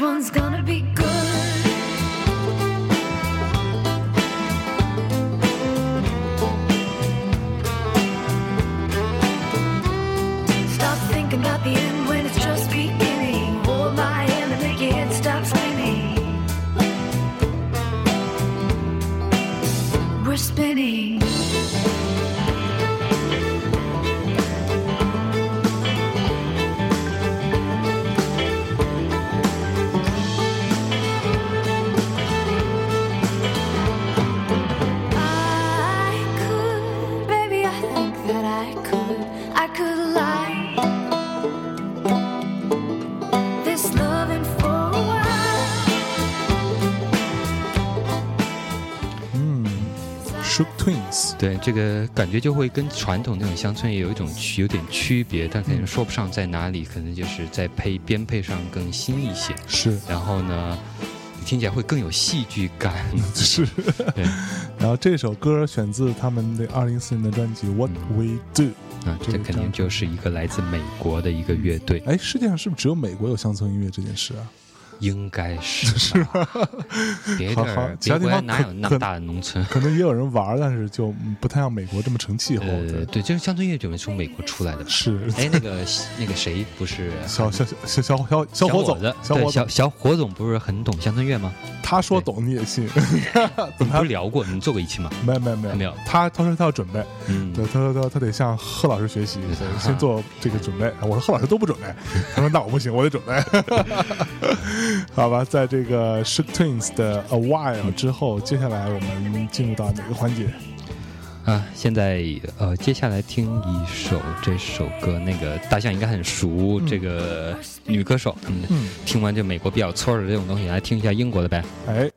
One's，Shook Twins，对，这个感觉就会跟传统那种乡村也有一种区有点区别，但可能说不上在哪里，可能就是在配编配上更新一些，是。然后呢，听起来会更有戏剧感。是，对，然后这首歌选自他们的二零一四年的专辑《What We Do》。啊，这肯定就是一个来自美国的一个乐队，哎，世界上是不是只有美国有乡村音乐这件事啊？应该 是吧？别地儿别国家其他地方哪有那么大的农村？可能也有人玩，但是就嗯不太像美国这么成气候。对，就是乡村音乐准备从美国出来的吧？是哎，那个那个谁不是小小小小小小小伙总子，，对，小伙，小小火总不是很懂乡村乐吗？他说懂你也信。我们等他不是聊过，你们做过一期吗？没有没有没有没有他他说他要准备，嗯，对，他说他他得向贺老师学习，先做这个准备。我说贺老师都不准备，他说那我不行，我得准备。好吧，在这个 Shook Twins 的 A While 之后，接下来我们进入到哪个环节？啊，现在呃，接下来听一首这首歌，那个大象应该很熟，这个女歌手，嗯，嗯，听完就美国比较村儿的这种东西，来听一下英国的呗。哎，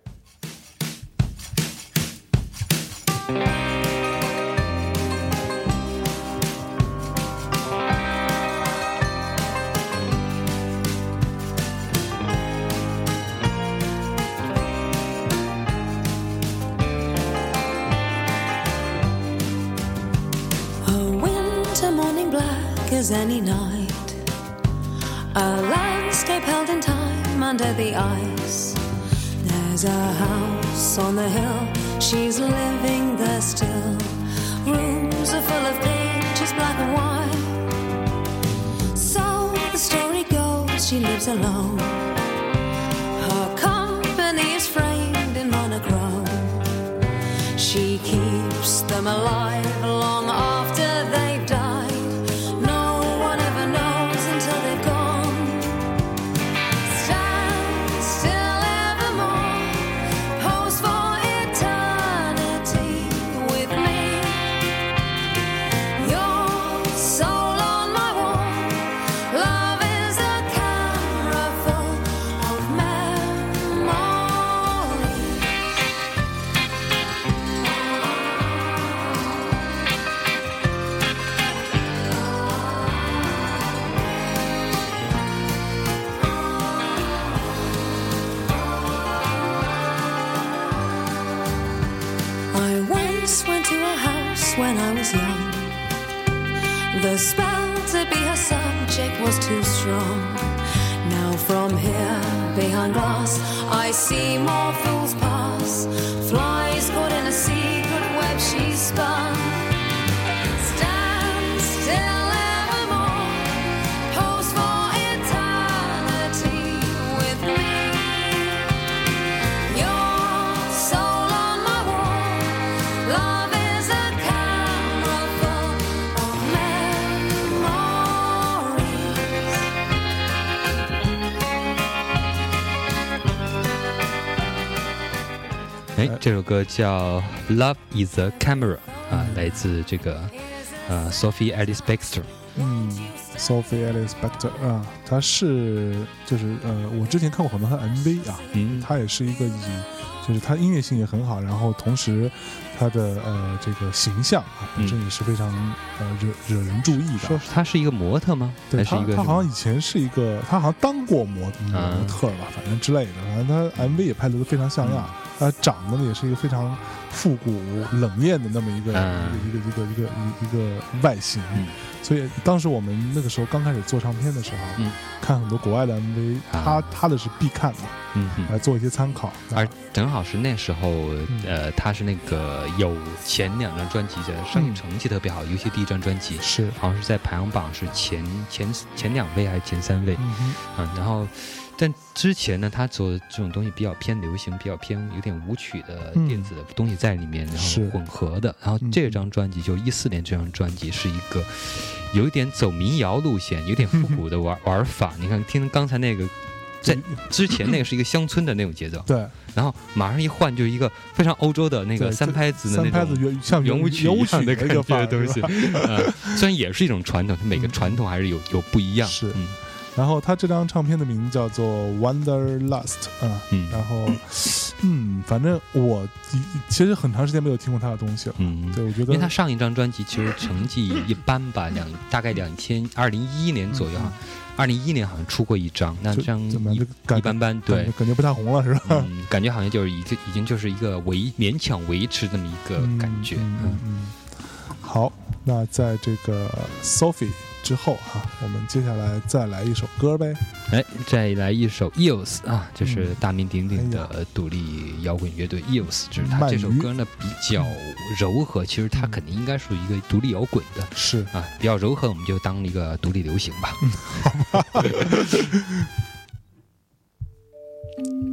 歌叫《Love Is a Camera》啊，来自这个呃 Sophie Alice Baxter。嗯，Sophie Alice Spector 啊，她是就是呃，我之前看过很多她的 MV 啊，嗯她也是一个以就是她音乐性也很好，然后同时她的呃这个形象啊本身也是非常呃惹惹人注意的说。她是一个模特吗？对她还是一个，她好像以前是一个，她好像当过模模特吧，反正之类的。反正她 MV 也拍的都非常像样，她长得呢也是一个非常复古冷艳的那么一个、嗯。一个一个一个一个外形。嗯。所以当时我们那个时候刚开始做唱片的时候，嗯。看很多国外的 MV，啊。他他的是必看的，嗯嗯。来做一些参考。而正好是那时候，嗯。呃，他是那个有前两张专辑的商业成绩特别好，尤其第一张专辑，是，好像是在排行榜是前前前两位还是前三位，嗯，然后，但之前呢，他做的这种东西比较偏流行，比较偏有点舞曲的嗯电子的东西在里面，然后混合的。然后嗯这张专辑就一四年这张专辑是一个有一点走民谣路线，有点复古的玩玩法。你看，听刚才那个。在之前那个是一个乡村的那种节奏，对，然后马上一换就是一个非常欧洲的那个三拍子的那三拍子种圆像圆舞曲一样的感觉的东西，呃，虽然也是一种传统，它每个传统还是有有不一样，是嗯然后他这张唱片的名字叫做《Wonderlust》啊，嗯然后嗯，反正我其实很长时间没有听过他的东西了。嗯，对，我觉得因为他上一张专辑其实成绩一般吧，两大概两千二零一一年左右哈，二零一一年好像出过一张，那张一一般般，对感觉，不太红了是吧？嗯，感觉好像就是已经已经就是一个维勉强维持这么一个嗯感觉，嗯嗯嗯。好，那在这个 Sophie 之后哈、我们接下来再来一首歌呗。哎，再来一首 EOS 啊，就是嗯大名鼎鼎哎的独立摇滚乐队 EOS，就是他这首歌呢比较柔和，其实它嗯肯定应该属于一个独立摇滚的是，啊，比较柔和，我们就当一个独立流行吧。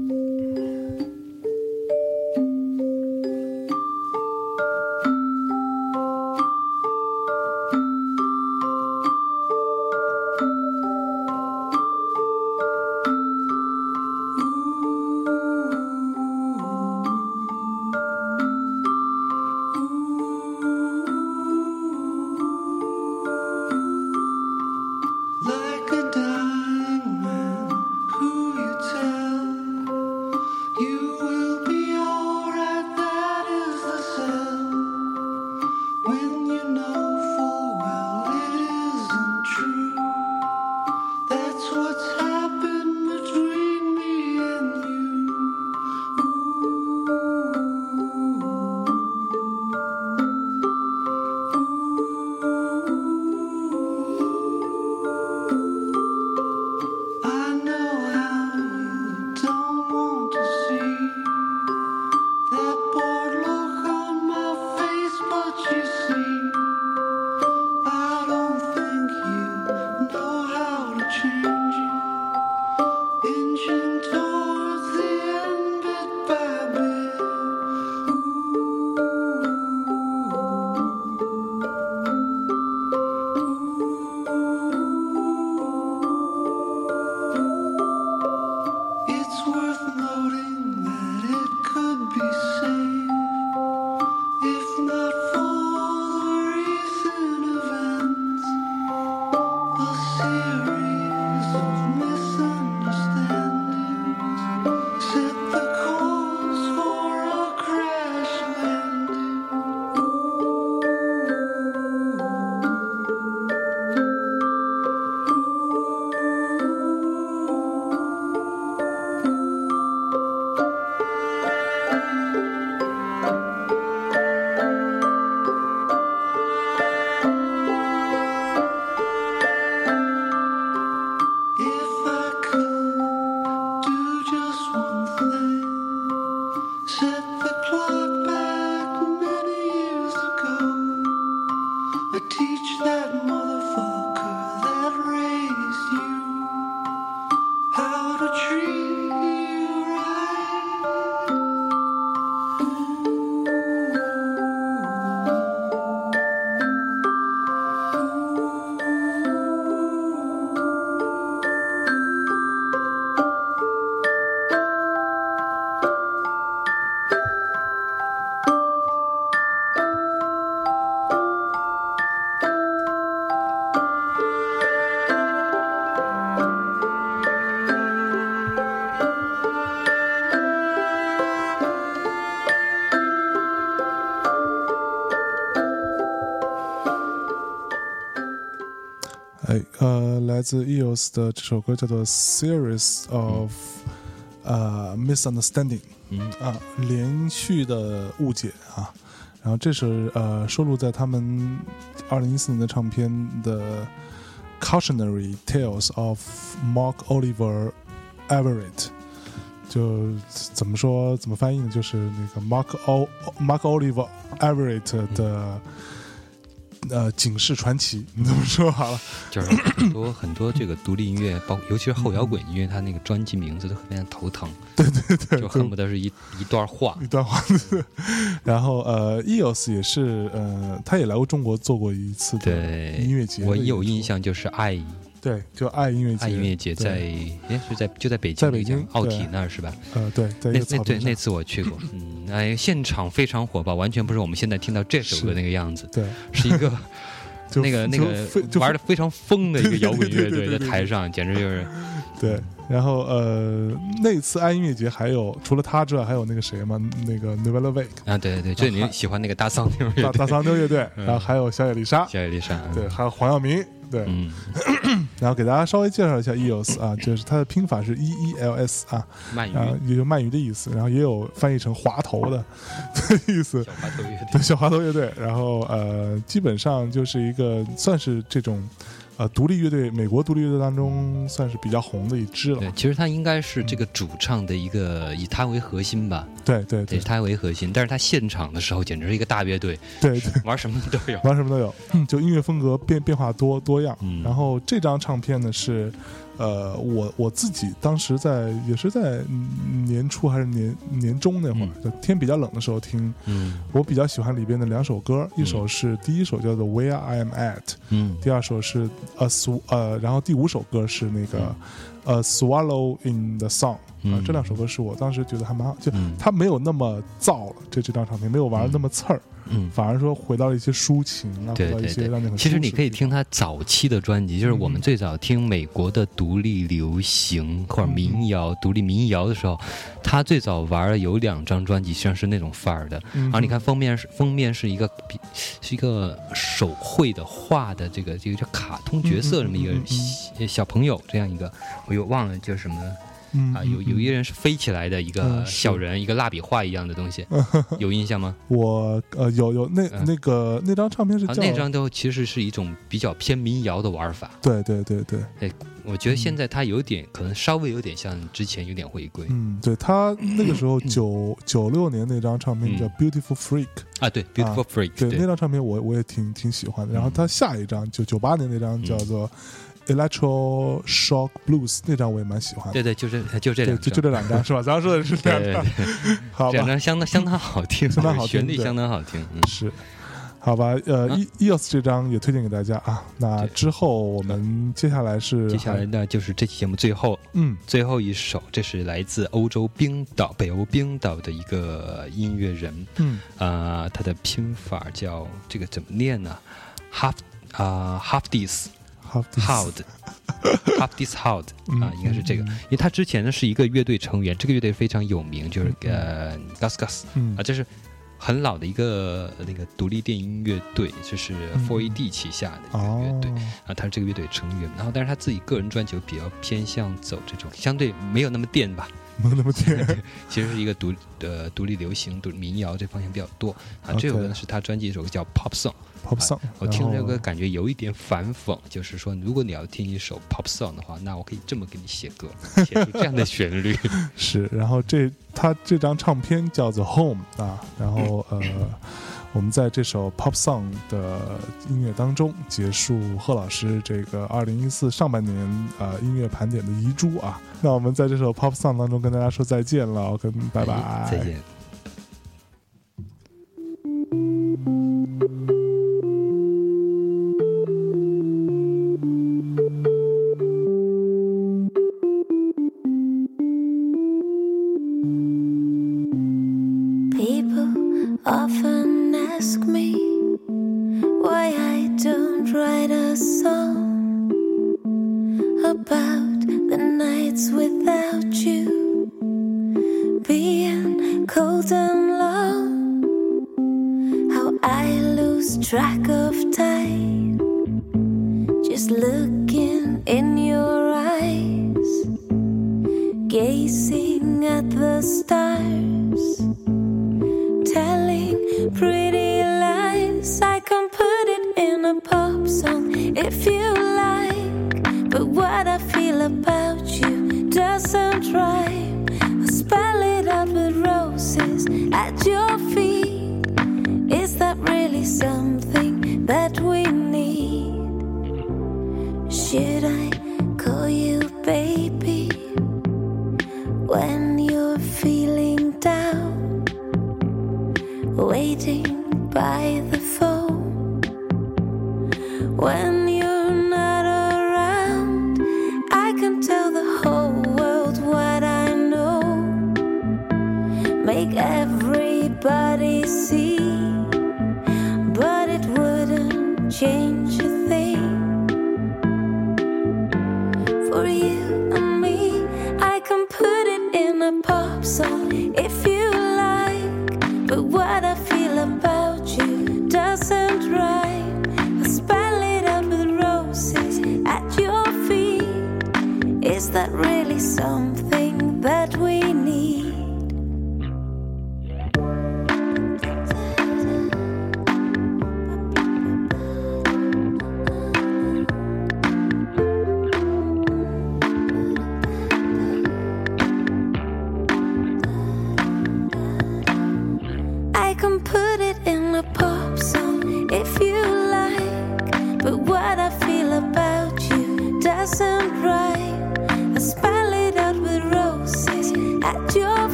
自 EOS 的这首歌叫做《Series of 呃 Misunderstanding》，嗯啊，连续的误解啊。然后这是呃收录在他们二零一四年的唱片的《Cautionary Tales of Mark Oliver Everett》。就怎么说怎么翻译呢？就是那个 Mark O Mark Oliver Everett 的、呃警示传奇，你这么说好了。就是很多很多这个独立音乐，包尤其是后摇滚音乐，它那个专辑名字都非常头疼，对对对，就恨不得是一一段话。一段话。然后呃，EOS 也是呃，他也来过中国做过一次的对，音乐节。我有印，象，就是爱对，就爱音乐节，爱音乐节在哎是在就在北京，在北京奥体那儿是吧？呃对，在一那那对那次我去过，嗯，哎，现场非常火爆，完全不是我们现在听到这首歌那个样子，对，是一个就 那个那个就玩的非常疯的一个摇滚乐队对对对对对在台上，简直就是对。然后呃，那次爱音乐节还有除了他之外，还有那个谁嘛，那个 Novella Wake 啊，对对对，就是你喜欢那个大桑妞乐队，大大桑妞乐队，嗯然后还有小野丽莎，小野丽莎，对，还有黄耀明，对。嗯，然后给大家稍微介绍一下 els 啊，就是它的拼法是 E E L S 啊，鳗啊，鱼也就鳗鱼的意思，然后也有翻译成滑头的的 意思，小滑头乐队。对，小滑头乐队。然后呃，基本上就是一个算是这种呃独立乐队，美国独立乐队当中算是比较红的一支了。对，。其实他应该是这个主唱的一个以他为核心吧，对对对。以他为核心，但是他现场的时候简直是一个大乐队，对对，玩什么都有。玩什么都有，嗯就音乐风格变变化多多样。嗯。然后这张唱片呢是，呃，我我自己当时在也是在嗯年初还是年年中那会儿，就天比较冷的时候听。嗯我比较喜欢里边的两首歌，一首是第一首叫做《Where I Am At》，嗯。第二首是 A Sw 呃，然后第五首歌是那个呃 Swallow in the 嗯。这两首歌是我当时觉得还蛮好，就嗯。它没有那么燥了，这这张唱片没有玩的那么刺儿，嗯，反而说回到了一些抒情啊，对对对。其实你可以听他早期的专辑，就是我们嗯。最早听美国的独立流行或者民谣、独立民谣的时候，他最早玩的有两张专辑，实际上是那种范儿的。嗯然后你看封面是封面是一个比是一个手绘的画的这个这个叫卡通角色这么一个小朋友这样一个，我又忘了叫什么嗯啊，有有一个人是飞起来的一个小人，一个蜡笔画一样的东西，有印象吗？我呃有有那嗯。那个那张唱片是啊，叫那张都其实是一种比较偏民谣的玩法。对对对对，哎我觉得现在他有点，可能稍微有点像之前有点回归。嗯，对他那个时候九九六年那张唱片叫嗯《Beautiful Freak》，啊。对，Beautiful Freak，对那，张唱片我我也挺挺喜欢的。然后他下一张就九八年那张叫做《Electro Shock Blues》，那张我也蛮喜欢的。对对，就这就这，两，就就这两张 是吧？咱们说的是这对两张？两张相当相当好听，相当好听旋律相当好听。嗯，是，好吧？呃啊，E EOS 这张也推荐给大家啊。那之后我们接下来是接下来呢就是这期节目最后嗯最后一首，这是来自欧洲冰岛北欧冰岛的一个音乐人，嗯啊，他的拼法叫这个怎么念呢？Half 啊，Half this。好 Howd Half this Howd 嗯。啊，应该是这个，嗯因为他之前呢是一个乐队成员，这个乐队非常有名，就是呃 Gus Gus 嗯。啊，这是很老的一个呃那个独立电音乐队，就是嗯。Four AD 旗下的一个乐哦。队啊，他是这个乐队成员，然后但是他自己个人专辑比较偏向走这种相对没有那么电吧，没有那么甜，其实是一个独呃独立流行、独民谣这方向比较多啊。这首歌呢是他专辑一首歌叫 Pop Song。pop song，我听这个感觉有一点反讽，就是说，如果你要听一首 pop song 的话，那我可以这么给你写歌，写出 这样的旋律。是，然后这他这张唱片叫做 Home 啊，然后呃，我们在这首 pop song 的音乐当中结束贺老师这个二零一四上半年呃音乐盘点的遗珠啊。那我们在这首 pop song 当中跟大家说再见了，跟拜拜，哎再见。People often ask me why I don't write a song about the nights without you being cold and long. How I lose track of time just looking in your eyes, gazing at the stars. Song if you